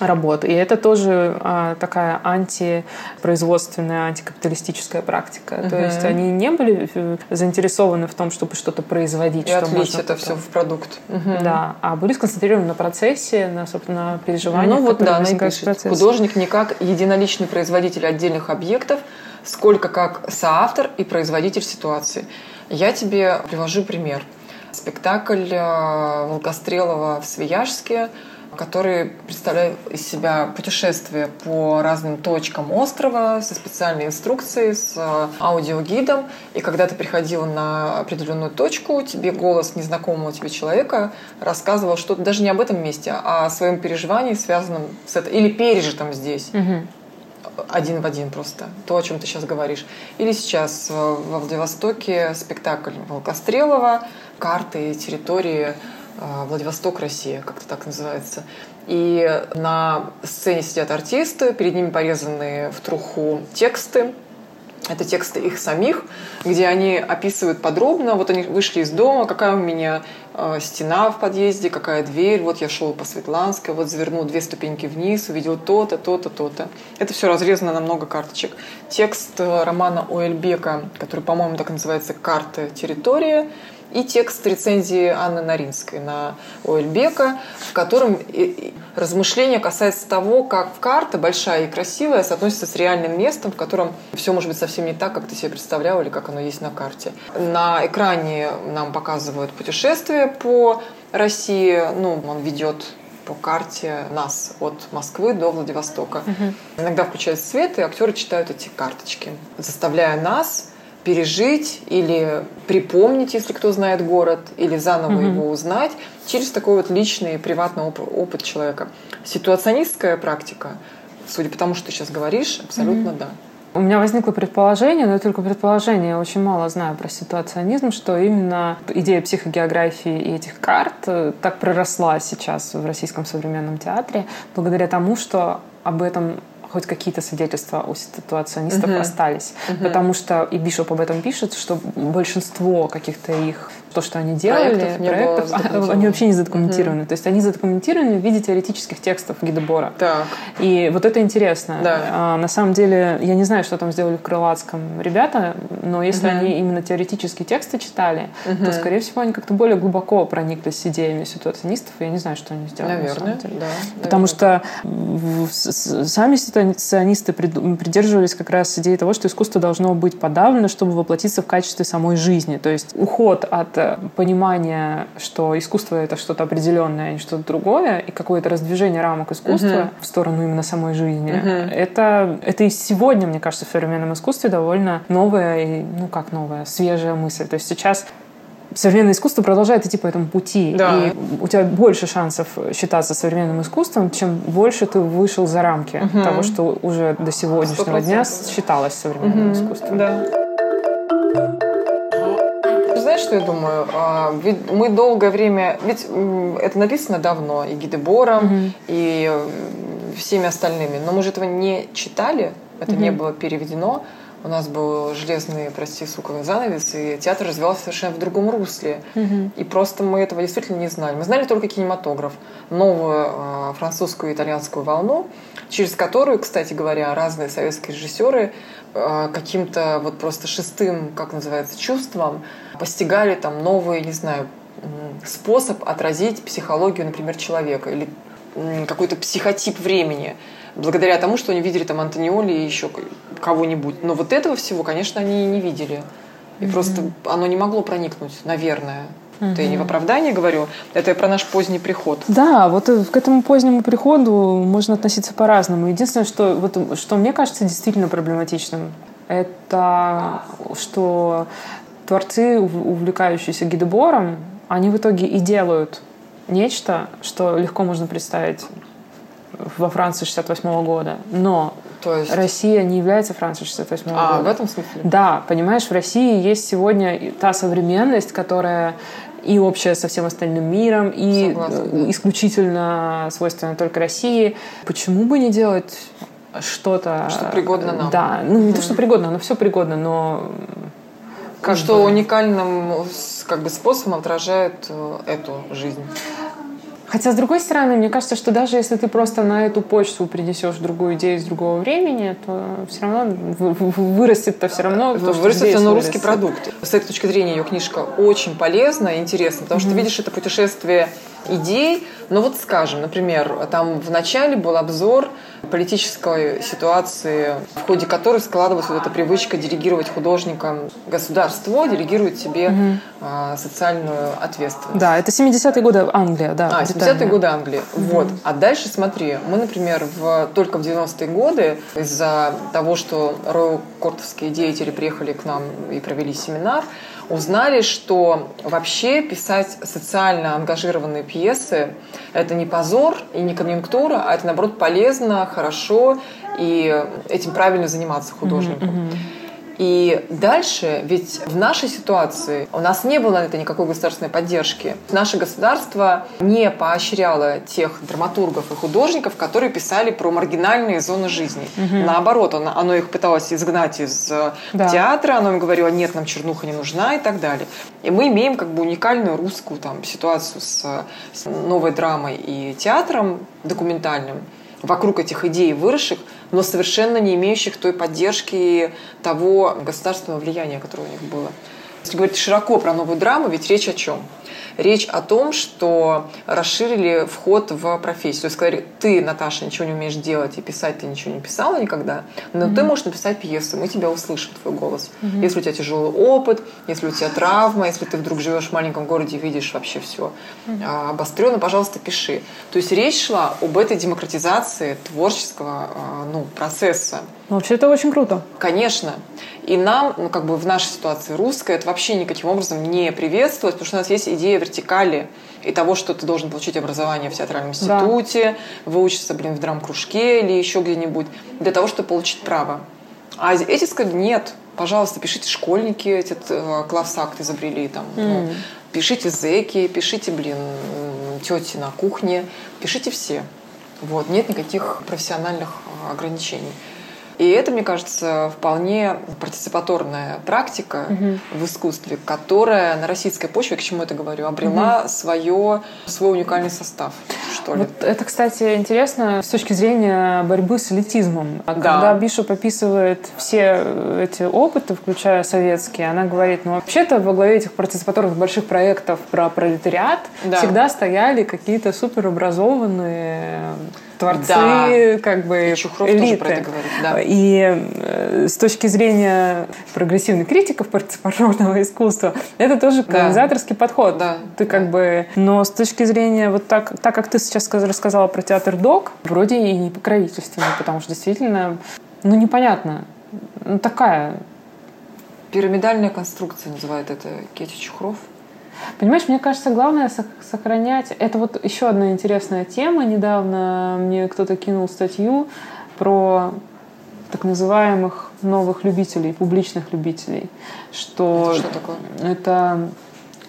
работ. И это тоже а, такая антипроизводственная, антикапиталистическая практика. То есть они не были э, заинтересованы в том, чтобы что-то производить, И что отлить это потом- все в продукт. Мгм. Да, а были сконцентрированы на процессе, на, собственно, переживаниях, Ну вот да, она и пишет. Художник не как единоличный производитель отдельных объектов, сколько как соавтор и производитель ситуации. Я тебе привожу пример. Спектакль э, Волкострелова в Свияжске который представляет из себя путешествие по разным точкам острова со специальной инструкцией, с э, аудиогидом. И когда ты приходил на определенную точку, тебе голос незнакомого тебе человека рассказывал что-то даже не об этом месте, а о своем переживании, связанном с этим, или пережитом здесь. Угу один в один просто, то, о чем ты сейчас говоришь. Или сейчас во Владивостоке спектакль Волкострелова, карты территории Владивосток, Россия, как-то так называется. И на сцене сидят артисты, перед ними порезанные в труху тексты, это тексты их самих, где они описывают подробно, вот они вышли из дома, какая у меня э, стена в подъезде, какая дверь, вот я шел по Светланской, вот завернул две ступеньки вниз, увидел то-то, то-то, то-то. Это все разрезано на много карточек. Текст э, романа Уэльбека, который, по-моему, так называется «Карта территория», и текст рецензии Анны Наринской на Уэльбека, в котором размышления касаются того, как карта большая и красивая соотносится с реальным местом, в котором все может быть совсем не так, как ты себе представлял или как оно есть на карте. На экране нам показывают путешествие по России, ну, он ведет по карте нас от Москвы до Владивостока. Угу. Иногда включается свет, и актеры читают эти карточки, заставляя нас пережить или припомнить, если кто знает город, или заново угу. его узнать через такой вот личный приватный оп- опыт человека. Ситуационистская практика, судя по тому, что ты сейчас говоришь, абсолютно угу. да. У меня возникло предположение, но только предположение, я очень мало знаю про ситуационизм, что именно идея психогеографии и этих карт э, так проросла сейчас в российском современном театре, благодаря тому, что об этом хоть какие-то свидетельства у ситуационистов угу. остались. Угу. Потому что и Бишоп об этом пишет, что большинство каких-то их то, что они делали, проектов, проектов они вообще не задокументированы. Угу. То есть они задокументированы в виде теоретических текстов Гидебора. Так. И вот это интересно. Да. А, на самом деле, я не знаю, что там сделали в Крылатском ребята, но если угу. они именно теоретические тексты читали, угу. то, скорее всего, они как-то более глубоко прониклись идеями ситуационистов, и я не знаю, что они сделали. Наверное, на да. Потому что сами ситуационисты придерживались как раз идеи того, что искусство должно быть подавлено, чтобы воплотиться в качестве самой жизни. То есть уход от понимание, что искусство это что-то определенное, а не что-то другое, и какое-то раздвижение рамок искусства uh-huh. в сторону именно самой жизни, uh-huh. это, это и сегодня, мне кажется, в современном искусстве довольно новая, и, ну как новая, свежая мысль. То есть сейчас современное искусство продолжает идти по этому пути. Да. И у тебя больше шансов считаться современным искусством, чем больше ты вышел за рамки угу. того, что уже до сегодняшнего дня считалось современным угу. искусством. Да что я думаю? А, ведь мы долгое время... Ведь это написано давно и Гидебором, угу. и всеми остальными. Но мы же этого не читали, это угу. не было переведено. У нас был железный, прости, сука, занавес, и театр развивался совершенно в другом русле. Угу. И просто мы этого действительно не знали. Мы знали только кинематограф, новую э, французскую и итальянскую волну, через которую, кстати говоря, разные советские режиссеры каким-то вот просто шестым, как называется, чувством постигали там новый, не знаю, способ отразить психологию, например, человека или какой-то психотип времени благодаря тому, что они видели там Антониоли и еще кого-нибудь. Но вот этого всего, конечно, они не видели. И mm-hmm. просто оно не могло проникнуть, наверное. Угу. Это я не в оправдании говорю, это я про наш поздний приход. Да, вот к этому позднему приходу можно относиться по-разному. Единственное, что, вот, что мне кажется действительно проблематичным, это что творцы, увлекающиеся гидебором, они в итоге и делают нечто, что легко можно представить во Франции 68 года. Но то есть... Россия не является Францией 68 а, года. в этом смысле? Да, понимаешь, в России есть сегодня та современность, которая и общая со всем остальным миром, и Согласна, да. исключительно свойственна только России. Почему бы не делать что-то... Что пригодно нам. Да, ну не то, что пригодно, оно все пригодно, но как что бы... уникальным как бы способом отражает э, эту жизнь. Хотя, с другой стороны, мне кажется, что даже если ты просто на эту почту принесешь другую идею из другого времени, то все равно вырастет-то все равно то, что Вырастет на русский продукт. С этой точки зрения ее книжка очень полезна и интересна, потому mm-hmm. что, видишь, это путешествие идей Ну вот скажем, например, там в начале был обзор политической ситуации, в ходе которой складывалась вот эта привычка делегировать художникам государство, делегирует себе угу. а, социальную ответственность. Да, это 70-е годы Англия, да. А, 70-е годы Англии. Угу. Вот. А дальше смотри, мы, например, в, только в 90-е годы из-за того, что Ройл Кортовские деятели приехали к нам и провели семинар, узнали, что вообще писать социально ангажированные пьесы – это не позор и не конъюнктура, а это, наоборот, полезно, хорошо, и этим правильно заниматься художником. Mm-hmm. И дальше, ведь в нашей ситуации у нас не было на это никакой государственной поддержки. Наше государство не поощряло тех драматургов и художников, которые писали про маргинальные зоны жизни. Угу. Наоборот, оно, оно их пыталось изгнать из э, да. театра, оно им говорило, нет, нам чернуха не нужна и так далее. И мы имеем как бы уникальную русскую там, ситуацию с, с новой драмой и театром документальным вокруг этих идей выросших, но совершенно не имеющих той поддержки того государственного влияния, которое у них было. Если говорить широко про новую драму, ведь речь о чем? Речь о том, что расширили вход в профессию. То есть сказали, ты, Наташа, ничего не умеешь делать и писать ты ничего не писала никогда, но mm-hmm. ты можешь написать пьесу, мы тебя услышим, твой голос. Mm-hmm. Если у тебя тяжелый опыт, если у тебя травма, если ты вдруг живешь в маленьком городе и видишь вообще все mm-hmm. обостренно, пожалуйста, пиши. То есть речь шла об этой демократизации творческого а, ну, процесса. Вообще это очень круто. Конечно. И нам, ну, как бы в нашей ситуации русской, это вообще никаким образом не приветствовать, потому что у нас есть идея вертикали и того, что ты должен получить образование в театральном институте, да. выучиться, блин, в драм-кружке или еще где-нибудь, для того, чтобы получить право. А эти сказали, нет, пожалуйста, пишите школьники, этот э, класс-акт изобрели, там, mm. ну, пишите зэки, пишите, блин, тети на кухне, пишите все. Вот, нет никаких профессиональных э, ограничений. И это, мне кажется, вполне партиципаторная практика угу. в искусстве, которая на российской почве, к чему это говорю, обрела угу. свое, свой уникальный состав. Что ли. Вот это, кстати, интересно с точки зрения борьбы с элитизмом. Да. Когда Бишоп описывает все эти опыты, включая советские, она говорит, ну вообще-то во главе этих партиципаторных больших проектов про пролетариат да. всегда стояли какие-то суперобразованные творцы, да. как бы Чухров элиты. тоже про это говорит, да. И э, с точки зрения прогрессивных критиков партиципаторного искусства, это тоже колонизаторский да. подход. Да. Ты как да. бы... Но с точки зрения вот так, так как ты сейчас рассказала про театр ДОК, вроде и не покровительственный, потому что действительно, ну, непонятно. Ну, такая... Пирамидальная конструкция называет это Кети Чухров. Понимаешь, мне кажется, главное сохранять... Это вот еще одна интересная тема. Недавно мне кто-то кинул статью про так называемых новых любителей, публичных любителей. Что это что такое? Это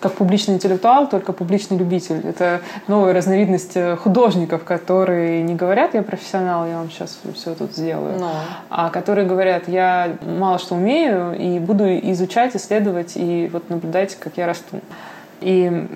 как публичный интеллектуал, только публичный любитель. Это новая разновидность э, художников, которые не говорят, я профессионал, я вам сейчас все тут сделаю, Но. а которые говорят, я мало что умею и буду изучать, исследовать и вот наблюдать, как я расту. И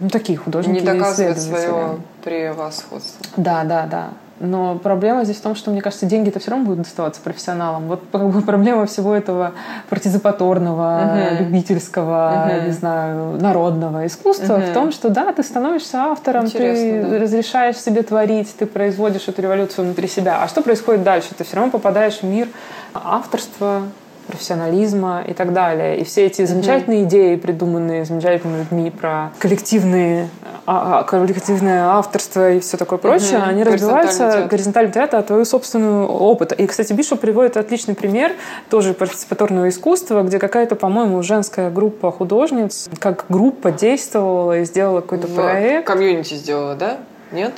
ну, такие художники. Не доказывает свое превосходство. Да, да, да. Но проблема здесь в том, что, мне кажется, деньги-то все равно будут доставаться профессионалам. Вот как бы, проблема всего этого партизипаторного, uh-huh. любительского, uh-huh. не знаю, народного искусства uh-huh. в том, что да, ты становишься автором, Интересно, ты да. разрешаешь себе творить, ты производишь эту революцию внутри себя. А что происходит дальше? Ты все равно попадаешь в мир авторства, профессионализма и так далее. И все эти замечательные mm-hmm. идеи, придуманные замечательными людьми про коллективные, а, а, коллективное авторство и все такое прочее, mm-hmm. они разбиваются горизонтальный театр от твоего собственного опыта. И, кстати, Бишу приводит отличный пример тоже партиципаторного искусства, где какая-то, по-моему, женская группа художниц как группа действовала и сделала какой-то проект. Комьюнити сделала, да? Нет?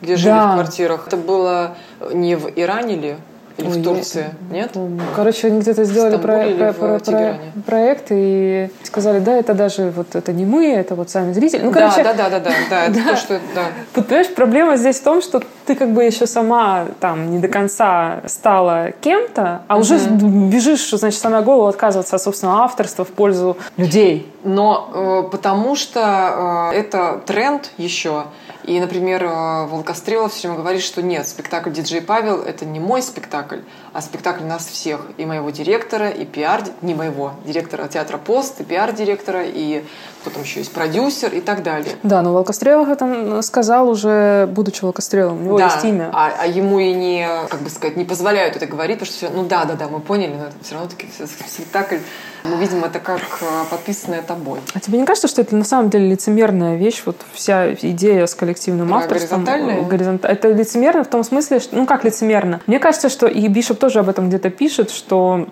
Где жили да. в квартирах. Это было не в Иране ли? Или Ой, в Турции? Я... Нет? Короче, они где-то сделали про, про, про, про, проект и сказали, да, это даже вот это не мы, это вот сами зрители. Ну, короче, да, да, да, да, да, это то, что, да. Вот, понимаешь, проблема здесь в том, что ты как бы еще сама там не до конца стала кем-то, а уже бежишь, значит, самое голову отказываться от собственного авторства в пользу людей. Но э, потому что э, это тренд еще, И, например, э, Волкострелов все время говорит, что нет, спектакль «Диджей Павел» — это не мой спектакль, а спектакль нас всех, и моего директора, и пиар, не моего, директора театра «Пост», и пиар-директора, и кто там еще есть, продюсер и так далее. Да, но Волкострелов это сказал уже, будучи Волкострелом, у него да, есть имя. А, а ему и не, как бы сказать, не позволяют это говорить, потому что все, ну да, да, да, мы поняли, но это все равно таки спектакль мы видим это как э, подписанное тобой. А тебе не кажется, что это на самом деле лицемерная вещь, вот вся идея с коллективным Про авторством? Горизонтальная? Это лицемерно в том смысле, что, ну как лицемерно? Мне кажется, что и Бишоп тоже об этом где-то пишет, что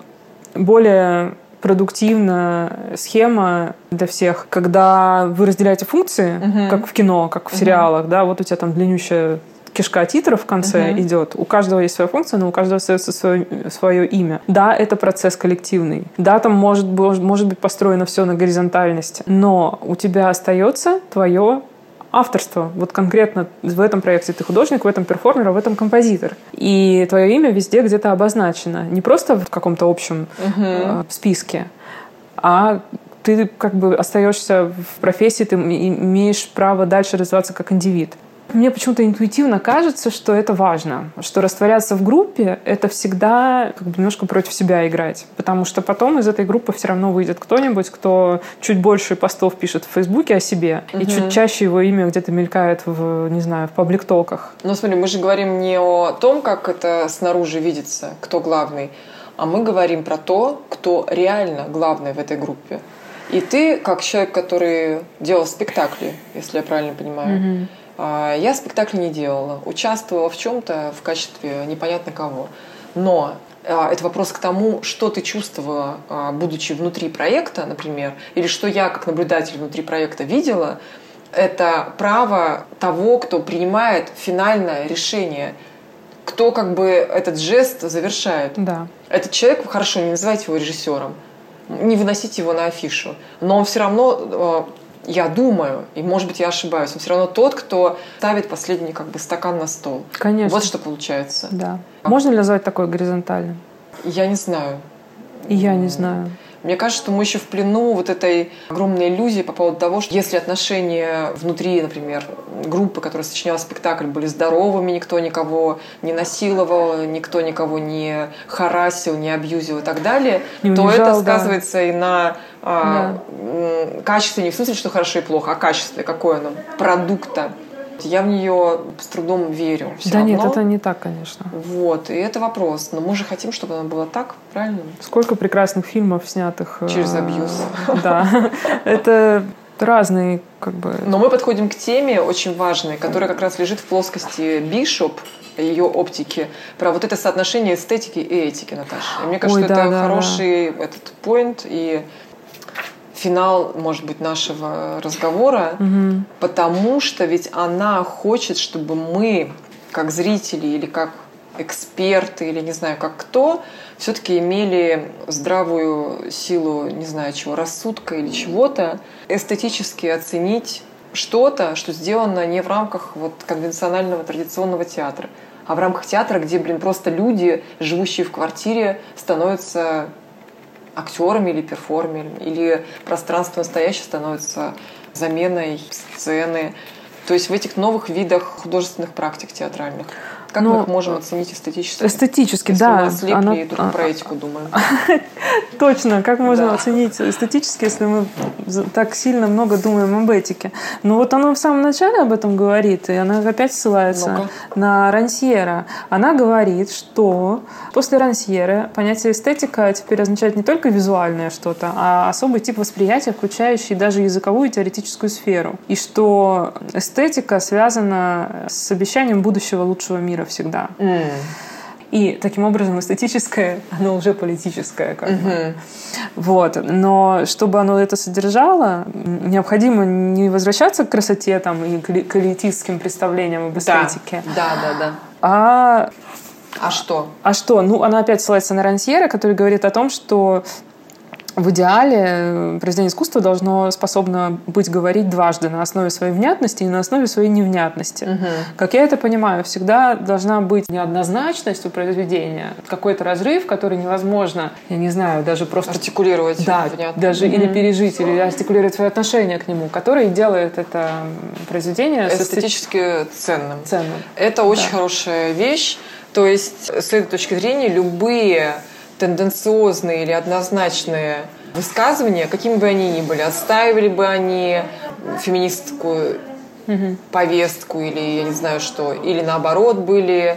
более продуктивная схема для всех, когда вы разделяете функции, угу. как в кино, как в сериалах, угу. да, вот у тебя там длиннющая кишка титров в конце uh-huh. идет. У каждого есть своя функция, но у каждого остается свое, свое имя. Да, это процесс коллективный. Да, там может, может быть построено все на горизонтальности, но у тебя остается твое авторство. Вот конкретно в этом проекте ты художник, в этом перформер, а в этом композитор. И твое имя везде где-то обозначено. Не просто в каком-то общем uh-huh. э, списке, а ты как бы остаешься в профессии, ты имеешь право дальше развиваться как индивид. Мне почему-то интуитивно кажется, что это важно, что растворяться в группе — это всегда как бы немножко против себя играть, потому что потом из этой группы все равно выйдет кто-нибудь, кто чуть больше постов пишет в Фейсбуке о себе, угу. и чуть чаще его имя где-то мелькает в, не знаю, в паблик-толках. Ну смотри, мы же говорим не о том, как это снаружи видится, кто главный, а мы говорим про то, кто реально главный в этой группе. И ты, как человек, который делал спектакли, если я правильно понимаю, угу я спектакль не делала, участвовала в чем-то в качестве непонятно кого. Но а, это вопрос к тому, что ты чувствовала, а, будучи внутри проекта, например, или что я как наблюдатель внутри проекта видела, это право того, кто принимает финальное решение, кто как бы этот жест завершает. Да. Этот человек, хорошо, не называйте его режиссером, не выносите его на афишу, но он все равно я думаю, и может быть я ошибаюсь, но все равно тот, кто ставит последний как бы стакан на стол. Конечно. Вот что получается. Да. Можно ли назвать такое горизонтальным? Я не знаю. И я не знаю. Мне кажется, что мы еще в плену вот этой огромной иллюзии по поводу того, что если отношения внутри, например, группы, которая сочиняла спектакль, были здоровыми, никто никого не насиловал, никто никого не харасил, не абьюзил и так далее, не то это сказывается да. и на а, да. качестве, не в смысле, что хорошо и плохо, а качестве, какое оно, продукта. Я в нее с трудом верю. Все да равно. нет, это не так, конечно. Вот, и это вопрос. Но мы же хотим, чтобы оно было так, правильно? Сколько прекрасных фильмов снятых... Э, Через абьюз. Да. Это разные как бы... Но мы подходим к теме очень важной, которая как раз лежит в плоскости Бишоп, ее оптики, про вот это соотношение эстетики и этики, Наташа. И мне кажется, Ой, да, это да, хороший да. этот point, и финал, может быть, нашего разговора, угу. потому что ведь она хочет, чтобы мы, как зрители или как эксперты, или не знаю, как кто, все-таки имели здравую силу, не знаю чего, рассудка или чего-то, эстетически оценить что-то, что сделано не в рамках вот конвенционального традиционного театра, а в рамках театра, где, блин, просто люди, живущие в квартире, становятся актерами или перформерами, или пространство настоящее становится заменой сцены. То есть в этих новых видах художественных практик театральных. Как Но, мы их можем оценить эстетически? Эстетически, если да. Мы слепли она... и только про этику думаем. Точно, как можно да. оценить эстетически, если мы так сильно много думаем об этике? Ну вот она в самом начале об этом говорит, и она опять ссылается ну на Рансьера. Она говорит, что после Рансьера понятие эстетика теперь означает не только визуальное что-то, а особый тип восприятия, включающий даже языковую и теоретическую сферу. И что эстетика связана с обещанием будущего лучшего мира мира всегда. Mm. И таким образом эстетическое, оно уже политическое. Как mm-hmm. бы. Вот. Но чтобы оно это содержало, необходимо не возвращаться к красоте там, и к элитистским представлениям об эстетике. Да, да, да. да. А а что? А что? Ну, она опять ссылается на Рансьера, который говорит о том, что в идеале э, произведение искусства должно способно быть говорить дважды на основе своей внятности и на основе своей невнятности. Угу. Как я это понимаю, всегда должна быть неоднозначность у произведения, какой-то разрыв, который невозможно, я не знаю, даже просто... Артикулировать. Да, внятно. даже угу. или пережить, или артикулировать свое отношение к нему, который делает это произведение эстетически ценным. ценным. Это очень да. хорошая вещь. То есть, с этой точки зрения, любые тенденциозные или однозначные высказывания, какими бы они ни были, отстаивали бы они феминистскую угу. повестку или я не знаю что, или наоборот были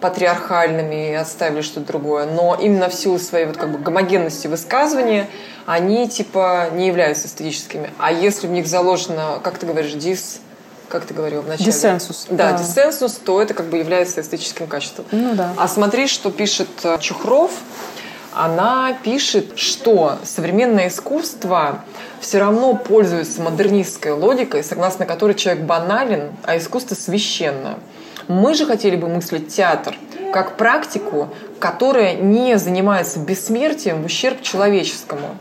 патриархальными и отставили что-то другое, но именно в силу своей вот как бы гомогенности высказывания они типа не являются эстетическими. А если в них заложено, как ты говоришь, дис, как ты говорил вначале? Диссенсус. Да, да, диссенсус, то это как бы является эстетическим качеством. Ну да. А смотри, что пишет э, Чухров она пишет, что современное искусство все равно пользуется модернистской логикой, согласно которой человек банален, а искусство священно. Мы же хотели бы мыслить театр как практику, которая не занимается бессмертием в ущерб человеческому.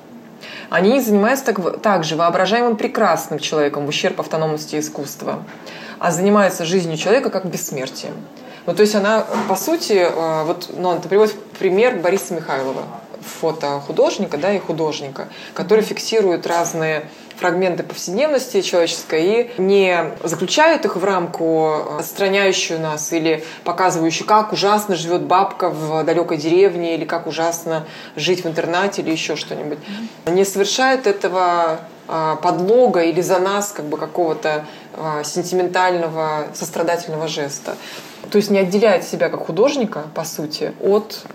Они занимаются так, также воображаемым прекрасным человеком в ущерб автономности искусства, а занимаются жизнью человека как бессмертием. Ну, то есть она, по сути, э, вот, ну, это приводит пример Бориса Михайлова, фото художника, да, и художника, который фиксирует разные фрагменты повседневности человеческой и не заключают их в рамку, отстраняющую нас или показывающую, как ужасно живет бабка в далекой деревне или как ужасно жить в интернате или еще что-нибудь. Не совершают этого а, подлога или за нас как бы какого-то сентиментального, сострадательного жеста. То есть не отделяет себя как художника, по сути, от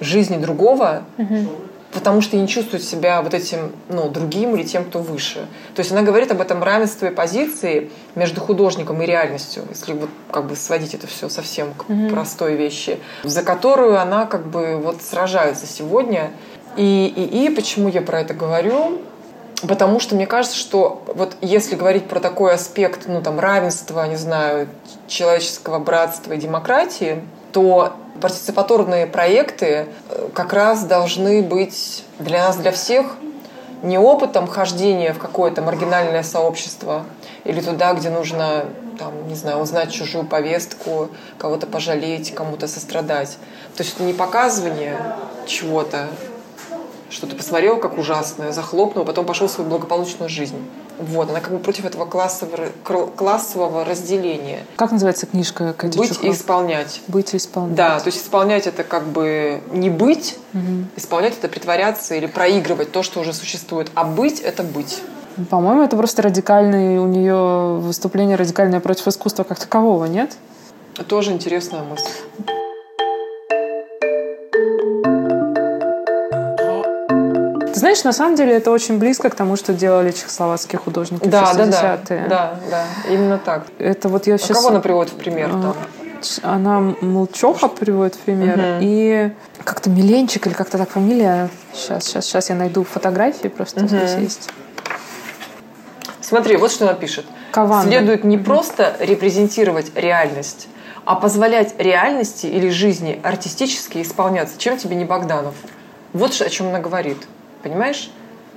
жизни другого, угу. потому что не чувствует себя вот этим ну, другим или тем, кто выше. То есть она говорит об этом равенстве позиции между художником и реальностью, если вот как бы сводить это все совсем к угу. простой вещи, за которую она как бы вот сражается сегодня. И, и, и почему я про это говорю? Потому что мне кажется, что вот если говорить про такой аспект, ну там равенства, не знаю, человеческого братства и демократии, то партиципаторные проекты э, как раз должны быть для нас, для всех, не опытом хождения в какое-то маргинальное сообщество или туда, где нужно, там, не знаю, узнать чужую повестку, кого-то пожалеть, кому-то сострадать. То есть это не показывание чего-то, что ты посмотрел, как ужасное, захлопнул, потом пошел в свою благополучную жизнь. Вот, она как бы против этого классового, классового разделения. Как называется книжка Кати Быть и исполнять. Быть и исполнять. Да, то есть исполнять это как бы не быть, угу. исполнять это притворяться или проигрывать то, что уже существует, а быть это быть. По-моему, это просто радикальное у нее выступление радикальное против искусства как такового, нет? Тоже интересная мысль. Знаешь, на самом деле это очень близко к тому, что делали чехословацкие художники да, в 60-е. Да, да, да, да, именно так. Это вот я а сейчас... кого она приводит в пример там? Она Молчоха приводит в пример. Угу. И как-то Миленчик или как-то так фамилия. Сейчас, сейчас, сейчас я найду фотографии, просто угу. здесь есть. Смотри, вот что она пишет. Каванда. Следует не просто репрезентировать реальность, а позволять реальности или жизни артистически исполняться. Чем тебе не Богданов? Вот о чем она говорит. Понимаешь?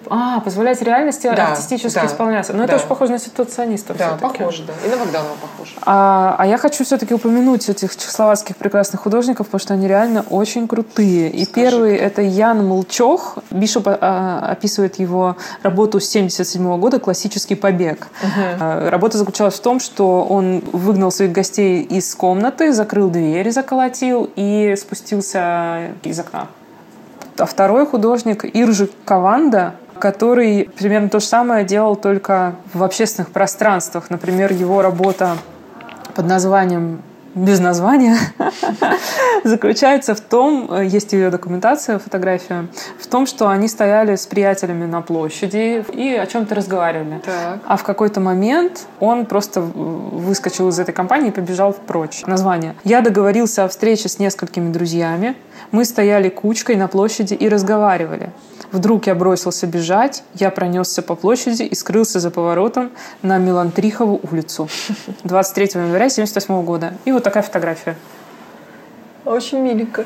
А, позволять реальности да, артистически да, исполняться. Но да. это очень похоже на ситуационистов. Да, похоже, да. И на Богданова похоже. А, а я хочу все-таки упомянуть этих чехословацких прекрасных художников, потому что они реально очень крутые. И Скажи. первый — это Ян Молчох. Бишоп а, описывает его работу с 77 года «Классический побег». Угу. работа заключалась в том, что он выгнал своих гостей из комнаты, закрыл дверь, заколотил и спустился из окна. А второй художник Иржи Каванда, который примерно то же самое делал только в общественных пространствах. Например, его работа под названием без названия, заключается в том, есть ее документация, фотография, в том, что они стояли с приятелями на площади и о чем-то разговаривали. Так. А в какой-то момент он просто выскочил из этой компании и побежал прочь. Название. Я договорился о встрече с несколькими друзьями. Мы стояли кучкой на площади и разговаривали. Вдруг я бросился бежать, я пронесся по площади и скрылся за поворотом на Мелантрихову улицу. 23 января 1978 года. И вот такая фотография. Очень миленько.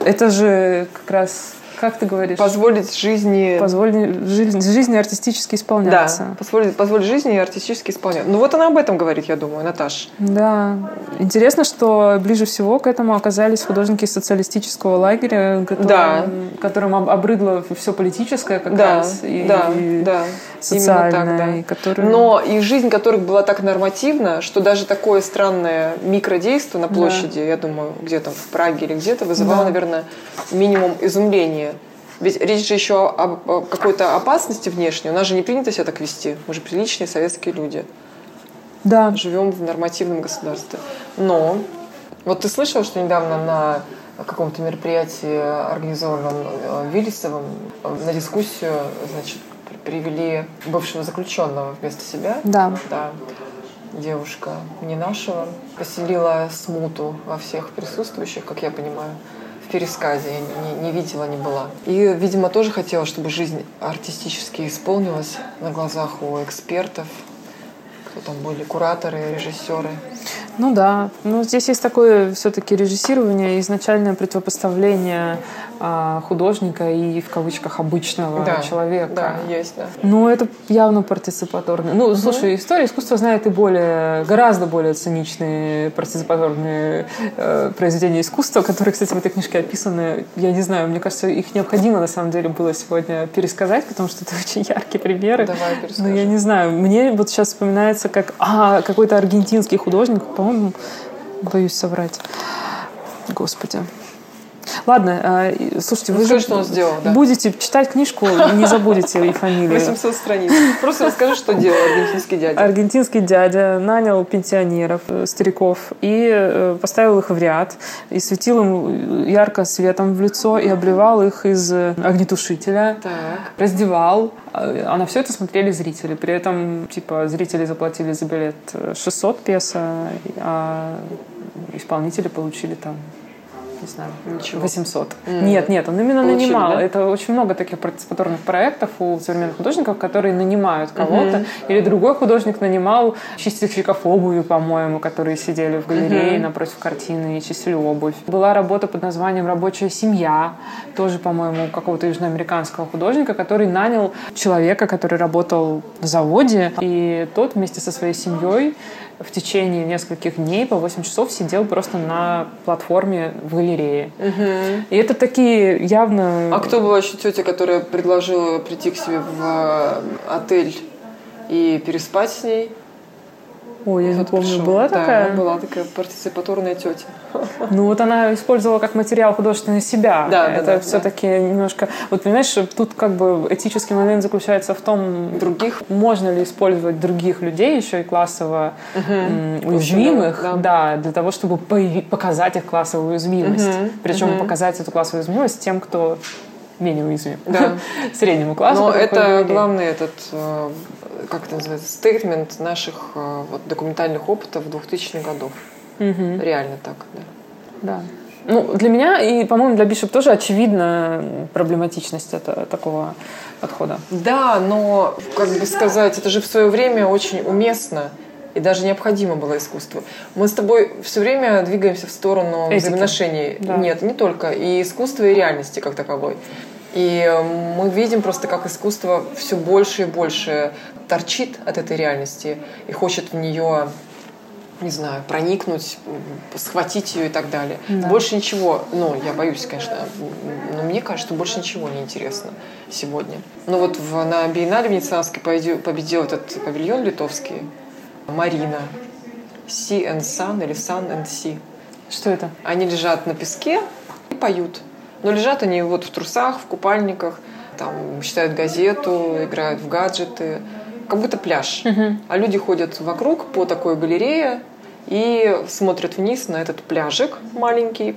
Это же как раз как ты говоришь? Позволить жизни... Позволить жизни, жизни артистически исполняться. Да, позволить, позволить жизни артистически исполняться. Ну вот она об этом говорит, я думаю, Наташ. Да. Интересно, что ближе всего к этому оказались художники социалистического лагеря, которым, да. которым обрыдло все политическое как да, раз. И, да, и да. Социальное. Так, да. Которые... Но и жизнь которых была так нормативна, что даже такое странное микродейство на площади, да. я думаю, где-то в Праге или где-то, вызывало, да. наверное, минимум изумления. Ведь речь же еще о какой-то опасности внешней. У нас же не принято себя так вести. Мы же приличные советские люди. Да. Живем в нормативном государстве. Но вот ты слышала, что недавно на каком-то мероприятии, организованном э, Виллисовым, на дискуссию, значит, привели бывшего заключенного вместо себя. Да. Да. Девушка не нашего поселила смуту во всех присутствующих, как я понимаю в пересказе, я не, не видела, не была. И, видимо, тоже хотела, чтобы жизнь артистически исполнилась на глазах у экспертов, кто там были, кураторы, режиссеры. Ну да, ну здесь есть такое все-таки режиссирование, изначальное противопоставление а, художника и в кавычках обычного да, человека. Да, есть, да. Ну это явно партиципаторно. Ну, слушай, история искусства знает и более, гораздо более циничные партиципаторные э, произведения искусства, которые, кстати, в этой книжке описаны. Я не знаю, мне кажется, их необходимо на самом деле было сегодня пересказать, потому что это очень яркие примеры. Давай перескажем. Но я не знаю, мне вот сейчас вспоминается как а, какой-то аргентинский художник, по-моему, боюсь соврать. Господи. Ладно, а, слушайте, вы Расскажи, что он сделал, да. будете читать книжку, не забудете и фамилию. 800 страниц. Просто расскажи, что делал аргентинский дядя. Аргентинский дядя нанял пенсионеров, э, стариков, и э, поставил их в ряд, и светил им ярко светом в лицо, и обливал их из огнетушителя, так. раздевал, а на все это смотрели зрители. При этом, типа, зрители заплатили за билет 600 песо, а исполнители получили там не знаю, Ничего. 800. Mm. Нет, нет, он именно Получили, нанимал. Да? Это очень много таких партиципаторных проектов у современных художников, которые нанимают кого-то. Mm-hmm. Или другой художник нанимал чистильщиков обуви, по-моему, которые сидели в галерее mm-hmm. напротив картины и чистили обувь. Была работа под названием «Рабочая семья», тоже, по-моему, какого-то южноамериканского художника, который нанял человека, который работал в заводе, и тот вместе со своей семьей в течение нескольких дней по 8 часов сидел просто на платформе в галерее. Угу. И это такие явно... А кто была еще тетя, которая предложила прийти к себе в э, отель и переспать с ней? Ой, я не помню, пришел. была такая? Да, была такая партиципаторная тетя. Ну вот она использовала как материал художественный себя. Да, Это да, все-таки да. немножко... Вот понимаешь, тут как бы этический момент заключается в том, других можно ли использовать других людей еще и классово угу. уязвимых, да. да, для того, чтобы показать их классовую уязвимость. Угу. Причем угу. показать эту классовую уязвимость тем, кто менее уязвим. Да. Среднему классу. Но это главный этот э, как это называется, стейтмент наших э, вот, документальных опытов 2000-х годов. Угу. Реально так, да. Да. Ну, для меня и, по-моему, для Бишоп тоже очевидна проблематичность это, такого подхода. Да, но, как бы сказать, это же в свое время очень уместно и даже необходимо было искусство. Мы с тобой все время двигаемся в сторону Этики. взаимоотношений. Да. Нет, не только. И искусства, и реальности как таковой. И мы видим просто, как искусство все больше и больше торчит от этой реальности и хочет в нее не знаю, проникнуть, схватить ее и так далее. Да. Больше ничего, ну, я боюсь, конечно, но мне кажется, что больше ничего не интересно сегодня. Ну вот в, на Биеннале Венецианской победил этот павильон литовский, Марина, Sea and Sun или Sun and Sea. Что это? Они лежат на песке и поют. Но лежат они вот в трусах, в купальниках, там читают газету, играют в гаджеты, как будто пляж. Угу. А люди ходят вокруг по такой галерее и смотрят вниз на этот пляжик маленький.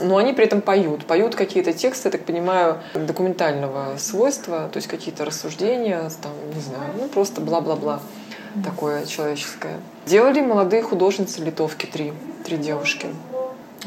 Но они при этом поют. Поют какие-то тексты, я так понимаю, документального свойства, то есть какие-то рассуждения, там, не знаю, ну просто бла-бла-бла такое человеческое. Делали молодые художницы литовки три, три девушки.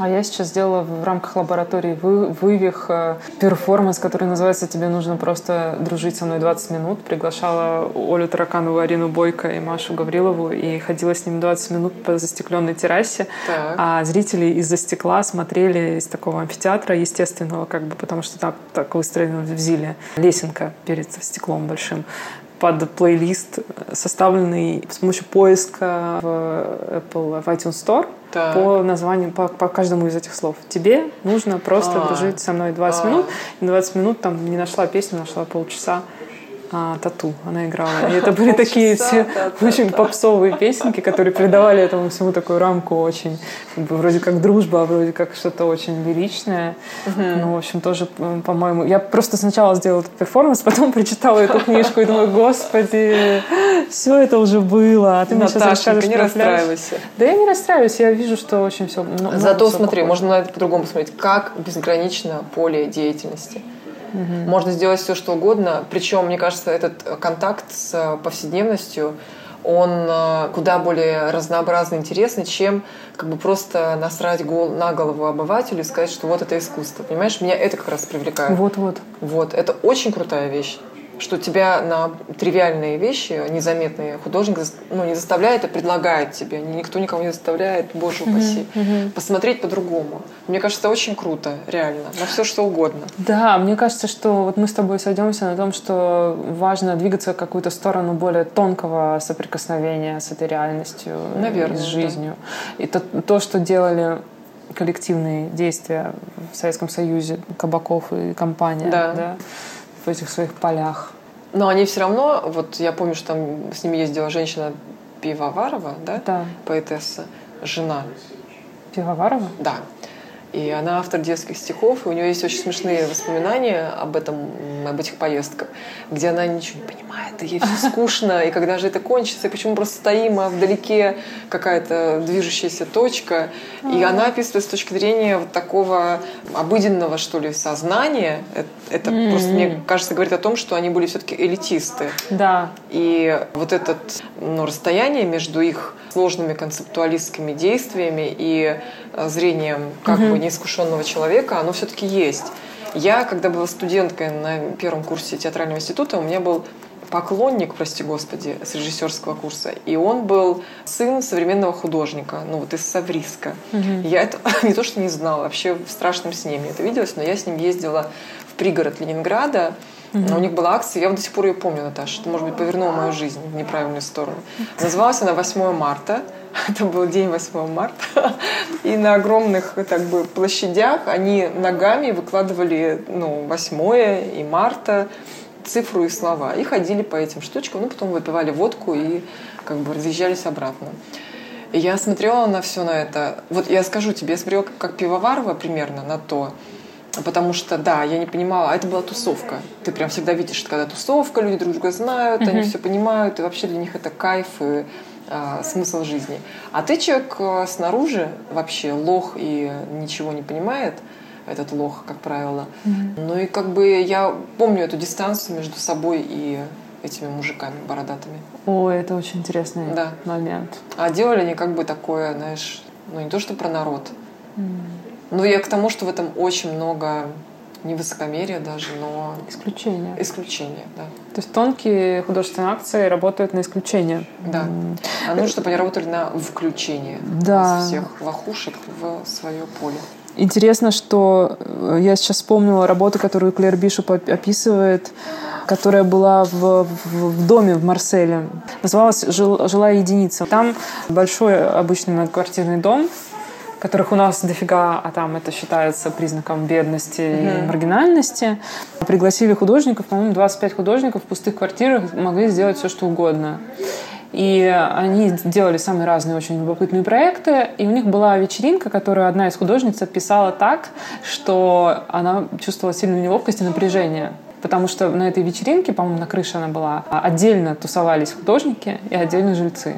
А я сейчас сделала в рамках лаборатории вы, вывих э, перформанс, который называется «Тебе нужно просто дружить со мной 20 минут». Приглашала Олю Тараканову, Арину Бойко и Машу Гаврилову и ходила с ними 20 минут по застекленной террасе. Так. А зрители из-за стекла смотрели из такого амфитеатра естественного, как бы, потому что так, так выстроено в Зиле. Лесенка перед стеклом большим под плейлист, составленный с помощью поиска в Apple, в iTunes Store так. по названию, по, по каждому из этих слов. Тебе нужно просто а, дружить со мной 20 а. минут. И 20 минут там не нашла песню, нашла полчаса а, тату она играла. И это были такие все очень попсовые песенки, которые придавали этому всему такую рамку очень, как бы, вроде как дружба, а вроде как что-то очень лиричное. Ну, в общем, тоже, по-моему, я просто сначала сделала этот перформанс, потом прочитала эту книжку и думаю, господи, все это уже было, а ты мне сейчас расскажешь не расстраивайся. Да я не расстраиваюсь, я вижу, что очень все... Зато смотри, можно на это по-другому посмотреть, как безгранично поле деятельности. Угу. Можно сделать все, что угодно. Причем, мне кажется, этот контакт с повседневностью, он э, куда более разнообразный, интересный, чем как бы просто насрать гол на голову обывателю и сказать, что вот это искусство. Понимаешь, меня это как раз привлекает. Вот-вот. Вот, это очень крутая вещь что тебя на тривиальные вещи, незаметные, художник ну, не заставляет, а предлагает тебе. Никто никого не заставляет, боже упаси. Uh-huh, uh-huh. Посмотреть по-другому. Мне кажется, это очень круто, реально. На все, что угодно. Да, мне кажется, что вот мы с тобой сойдемся на том, что важно двигаться в какую-то сторону более тонкого соприкосновения с этой реальностью, Наверное, с жизнью. Да. И то, то, что делали коллективные действия в Советском Союзе, Кабаков и компания, да. Да, в этих своих полях. Но они все равно, вот я помню, что там с ними ездила женщина Пивоварова, да? Да. Поэтесса, жена. Пивоварова? Да. И она автор детских стихов, и у нее есть очень смешные воспоминания об этом, об этих поездках, где она ничего не понимает, и ей все скучно, и когда же это кончится, и почему просто стоим, а вдалеке какая-то движущаяся точка. И она описывает с точки зрения вот такого обыденного, что ли, сознания. Это, mm-hmm. просто, мне кажется, говорит о том, что они были все-таки элитисты. Да. И вот это ну, расстояние между их сложными концептуалистскими действиями и э, зрением как угу. бы неискушенного человека, оно все-таки есть. Я, когда была студенткой на первом курсе театрального института, у меня был поклонник, прости господи, с режиссерского курса. И он был сын современного художника, ну вот из Савриска. Угу. Я это не то, что не знала, вообще в страшном сне мне это виделось, но я с ним ездила в пригород Ленинграда, Угу. У них была акция, я до сих пор ее помню, Наташа, это, может быть, повернула мою жизнь в неправильную сторону. Называлась она 8 марта. Это был день 8 марта. И на огромных так бы, площадях они ногами выкладывали ну, 8 и марта цифру и слова. И ходили по этим штучкам, ну, потом выпивали водку и как бы разъезжались обратно. И я смотрела на все на это. Вот я скажу тебе, я смотрела как пивоварова примерно на то, Потому что, да, я не понимала, а это была тусовка. Ты прям всегда видишь, что когда тусовка, люди друг друга знают, mm-hmm. они все понимают, и вообще для них это кайф и а, смысл жизни. А ты человек а, снаружи вообще лох и ничего не понимает, этот лох, как правило. Mm-hmm. Ну и как бы я помню эту дистанцию между собой и этими мужиками бородатыми. О, это очень интересный да. момент. А делали они как бы такое, знаешь, ну не то что про народ. Ну, я к тому, что в этом очень много не высокомерия даже, но... Исключения. Исключения, да. То есть тонкие художественные акции работают на исключение. Да. А нужно, чтобы они работали на включение да. всех лохушек в свое поле. Интересно, что э, я сейчас вспомнила работу, которую Клэр Бишоп описывает, которая была в, в, в доме в Марселе. Называлась «Жилая единица». Там большой обычный многоквартирный дом, которых у нас дофига, а там это считается признаком бедности mm-hmm. и маргинальности. Пригласили художников, по-моему, 25 художников в пустых квартирах могли сделать все, что угодно. И они делали самые разные очень любопытные проекты. И у них была вечеринка, которую одна из художниц описала так, что она чувствовала сильную неловкость и напряжение. Потому что на этой вечеринке, по-моему, на крыше она была, отдельно тусовались художники и отдельно жильцы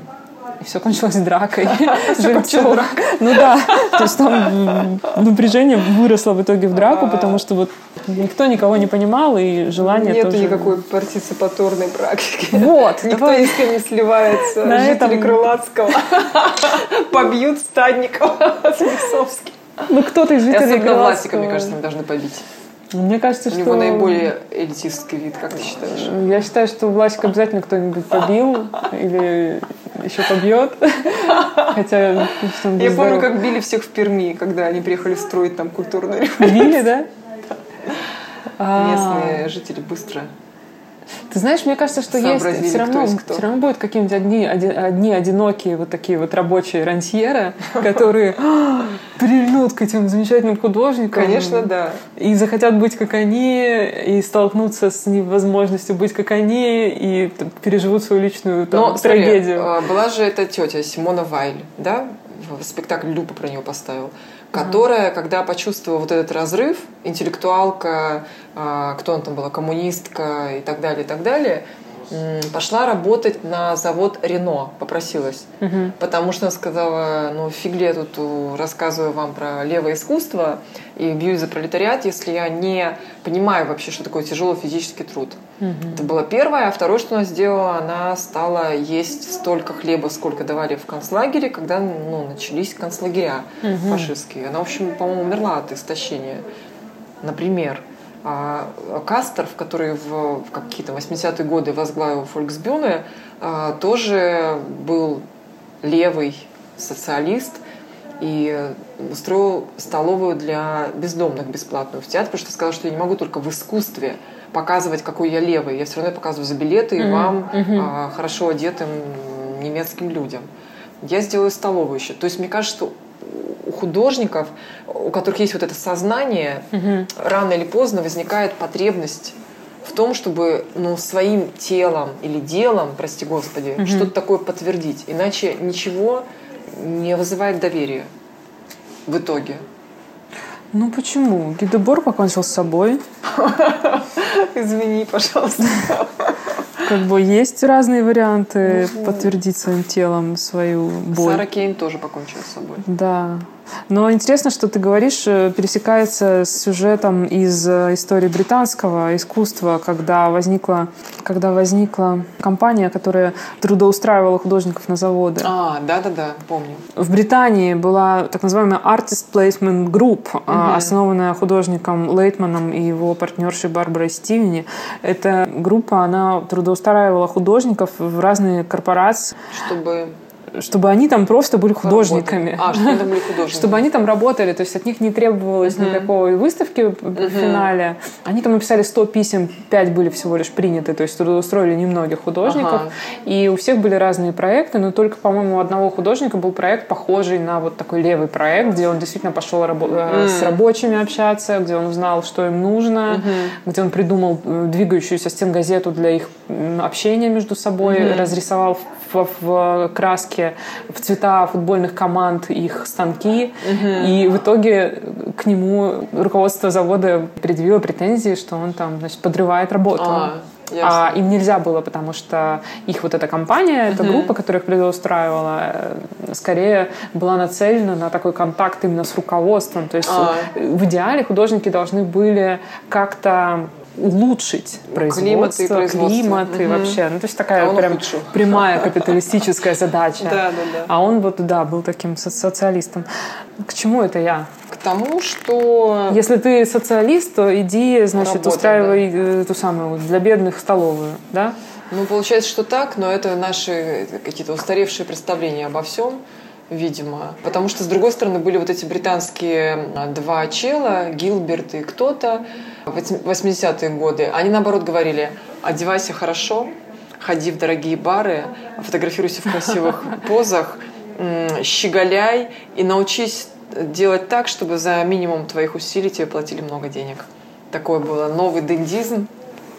и все кончилось дракой. Жильцов. Ну да, то есть там напряжение выросло в итоге в драку, потому что вот никто никого не понимал, и желание Нет тоже... никакой партиципаторной практики. Вот. Никто давай. с кем не сливается. На Жители этом... Крылатского побьют Стадникова с. Ну, кто-то из жителей особенно Крылатского. мне кажется, мы должны побить. Мне кажется, У что... него наиболее элитистский вид, как ты считаешь? Я считаю, что Власик обязательно кто-нибудь побил или еще побьет. Хотя, он Я помню, как били всех в Перми, когда они приехали строить там культурную Били, да? А, Местные жители быстро. Ты знаешь, мне кажется, что есть все равно, кто все равно будут какие-нибудь одни, оди- одни одинокие вот такие вот рабочие рантьера, которые «А, прильнут к этим замечательным художникам. Конечно, да. И захотят быть как они, и столкнуться с невозможностью быть как они, и переживут свою личную там, Но смотри, трагедию. э, была же эта тетя Симона Вайль, да? Спектакль Люпа про нее поставил. Которая, когда почувствовала вот этот разрыв, интеллектуалка, а, кто она там была, коммунистка и так далее, и так далее, пошла работать на завод Рено, попросилась. Потому что она сказала, ну фиг ли я тут э, рассказываю вам про левое искусство и бьюсь за пролетариат, если я не понимаю вообще, что такое тяжелый физический труд. Это было первое. А второе, что она сделала, она стала есть столько хлеба, сколько давали в концлагере, когда ну, начались концлагеря фашистские. Она, в общем, по-моему, умерла от истощения. Например, а, Кастеров, который в, в какие-то 80-е годы возглавил Фольксбюне, а, тоже был левый социалист и устроил столовую для бездомных бесплатную в театре, потому что сказал, что я не могу только в искусстве показывать, какой я левый. Я все равно показываю за билеты и вам, а, хорошо одетым немецким людям. Я сделаю столовую еще. То есть мне кажется, что у художников, у которых есть вот это сознание, рано или поздно возникает потребность в том, чтобы ну, своим телом или делом, прости господи, что-то такое подтвердить. Иначе ничего не вызывает доверия в итоге. Ну почему? Гидебор покончил с собой. Извини, пожалуйста. Как бы есть разные варианты подтвердить своим телом свою боль. Сара Кейн тоже покончила с собой. Да. Но интересно, что ты говоришь, э, пересекается с сюжетом из э, истории британского искусства, когда возникла, когда возникла компания, которая трудоустраивала художников на заводы. А, да-да-да, помню. В Британии была так называемая Artist Placement Group, а, основанная художником Лейтманом и его партнершей Барбарой Стивени. Эта группа, она трудоустраивала художников в разные корпорации, Чтобы чтобы они там просто были художниками. А, чтобы они там были художниками. Чтобы они там работали, то есть от них не требовалось никакой выставки в финале. Они там написали 100 писем, 5 были всего лишь приняты, то есть трудоустроили немногих художников. Ага. И у всех были разные проекты, но только, по-моему, у одного художника был проект, похожий на вот такой левый проект, где он действительно пошел рабо- э, с рабочими общаться, где он узнал, что им нужно, где он придумал э, двигающуюся стенгазету для их общения между собой, разрисовал в, в краске, в цвета футбольных команд их станки. И в итоге к нему руководство завода предъявило претензии, что он там значит, подрывает работу. А, А ясно. им нельзя было, потому что их вот эта компания, эта группа, которая их предоустраивала, э, скорее была нацелена на такой контакт именно с руководством. То есть А. э, в идеале художники должны были как-то улучшить и производство, производство. климат и Мгм. вообще, ну то есть А такая он прям ухудшил. прямая капиталистическая задача. Да, да, да. А он вот, да, был таким со- социалистом. К чему это я? К тому, что... Если ты социалист, то иди, значит, Работай, устраивай э, эту самую для бедных столовую, да? Ну, получается, что так, но это наши какие-то устаревшие представления обо всем, видимо. Потому что, с другой стороны, были вот эти британские а, два чела, Гилберт и кто-то, 80-е годы. Они, наоборот, говорили, одевайся хорошо, ходи в дорогие бары, фотографируйся в красивых позах, щеголяй и научись делать так, чтобы за минимум твоих усилий тебе платили много денег. Такое было. Новый дендизм.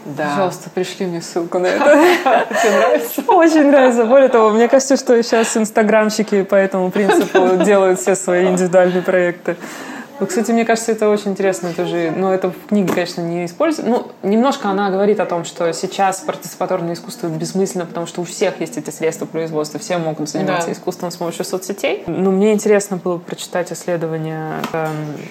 Да. Пожалуйста, пришли мне ссылку на это. Тебе нравится? Очень нравится. Более того, мне кажется, что сейчас инстаграмщики по этому принципу делают все свои индивидуальные проекты. Ну, кстати, мне кажется, это очень интересно тоже. Ну, это в книге, конечно, не используется. Ну, немножко она говорит о том, что сейчас партиципаторное искусство бессмысленно, потому что у всех есть эти средства производства, все могут заниматься да. искусством с помощью соцсетей. Но мне интересно было прочитать исследование, э,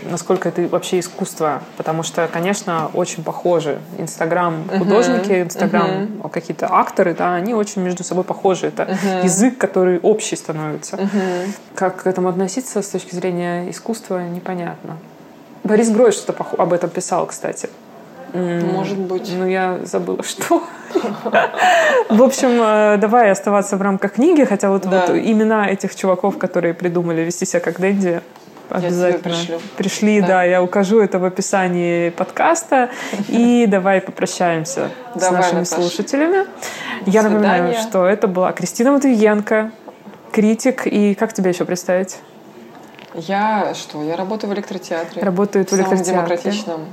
насколько это вообще искусство, потому что, конечно, очень похожи. Инстаграм художники, Инстаграм uh-huh. какие-то акторы, да, они очень между собой похожи. Это uh-huh. язык, который общий становится. Uh-huh. Как к этому относиться с точки зрения искусства, непонятно понятно. Борис Грой что-то об этом писал, кстати. Может быть. Ну, я забыла, что. В общем, э, давай оставаться в рамках книги, хотя вот, да. вот имена этих чуваков, которые придумали вести себя как Дэнди, обязательно пришли, да. да, я укажу это в описании подкаста. И давай попрощаемся давай, с нашими Наташа. слушателями. До я свидания. напоминаю, что это была Кристина Матвиенко, критик. И как тебя еще представить? Я что? Я работаю в электротеатре. Работаю в электротеатре. В самом демократичном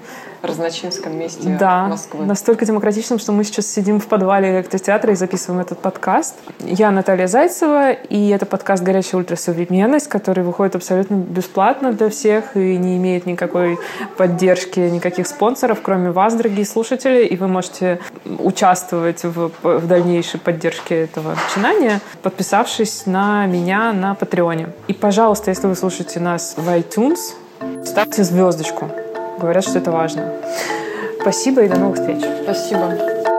Разночинском месте да, Москвы. настолько демократичным, что мы сейчас сидим в подвале электротеатра и записываем этот подкаст. Я Наталья Зайцева, и это подкаст «Горячая ультрасовременность», который выходит абсолютно бесплатно для всех и не имеет никакой поддержки, никаких спонсоров, кроме вас, дорогие слушатели, и вы можете участвовать в, в дальнейшей поддержке этого начинания, подписавшись на меня на Патреоне. И, пожалуйста, если вы слушаете нас в iTunes, ставьте звездочку. Говорят, что это важно. Спасибо и до новых встреч. Спасибо.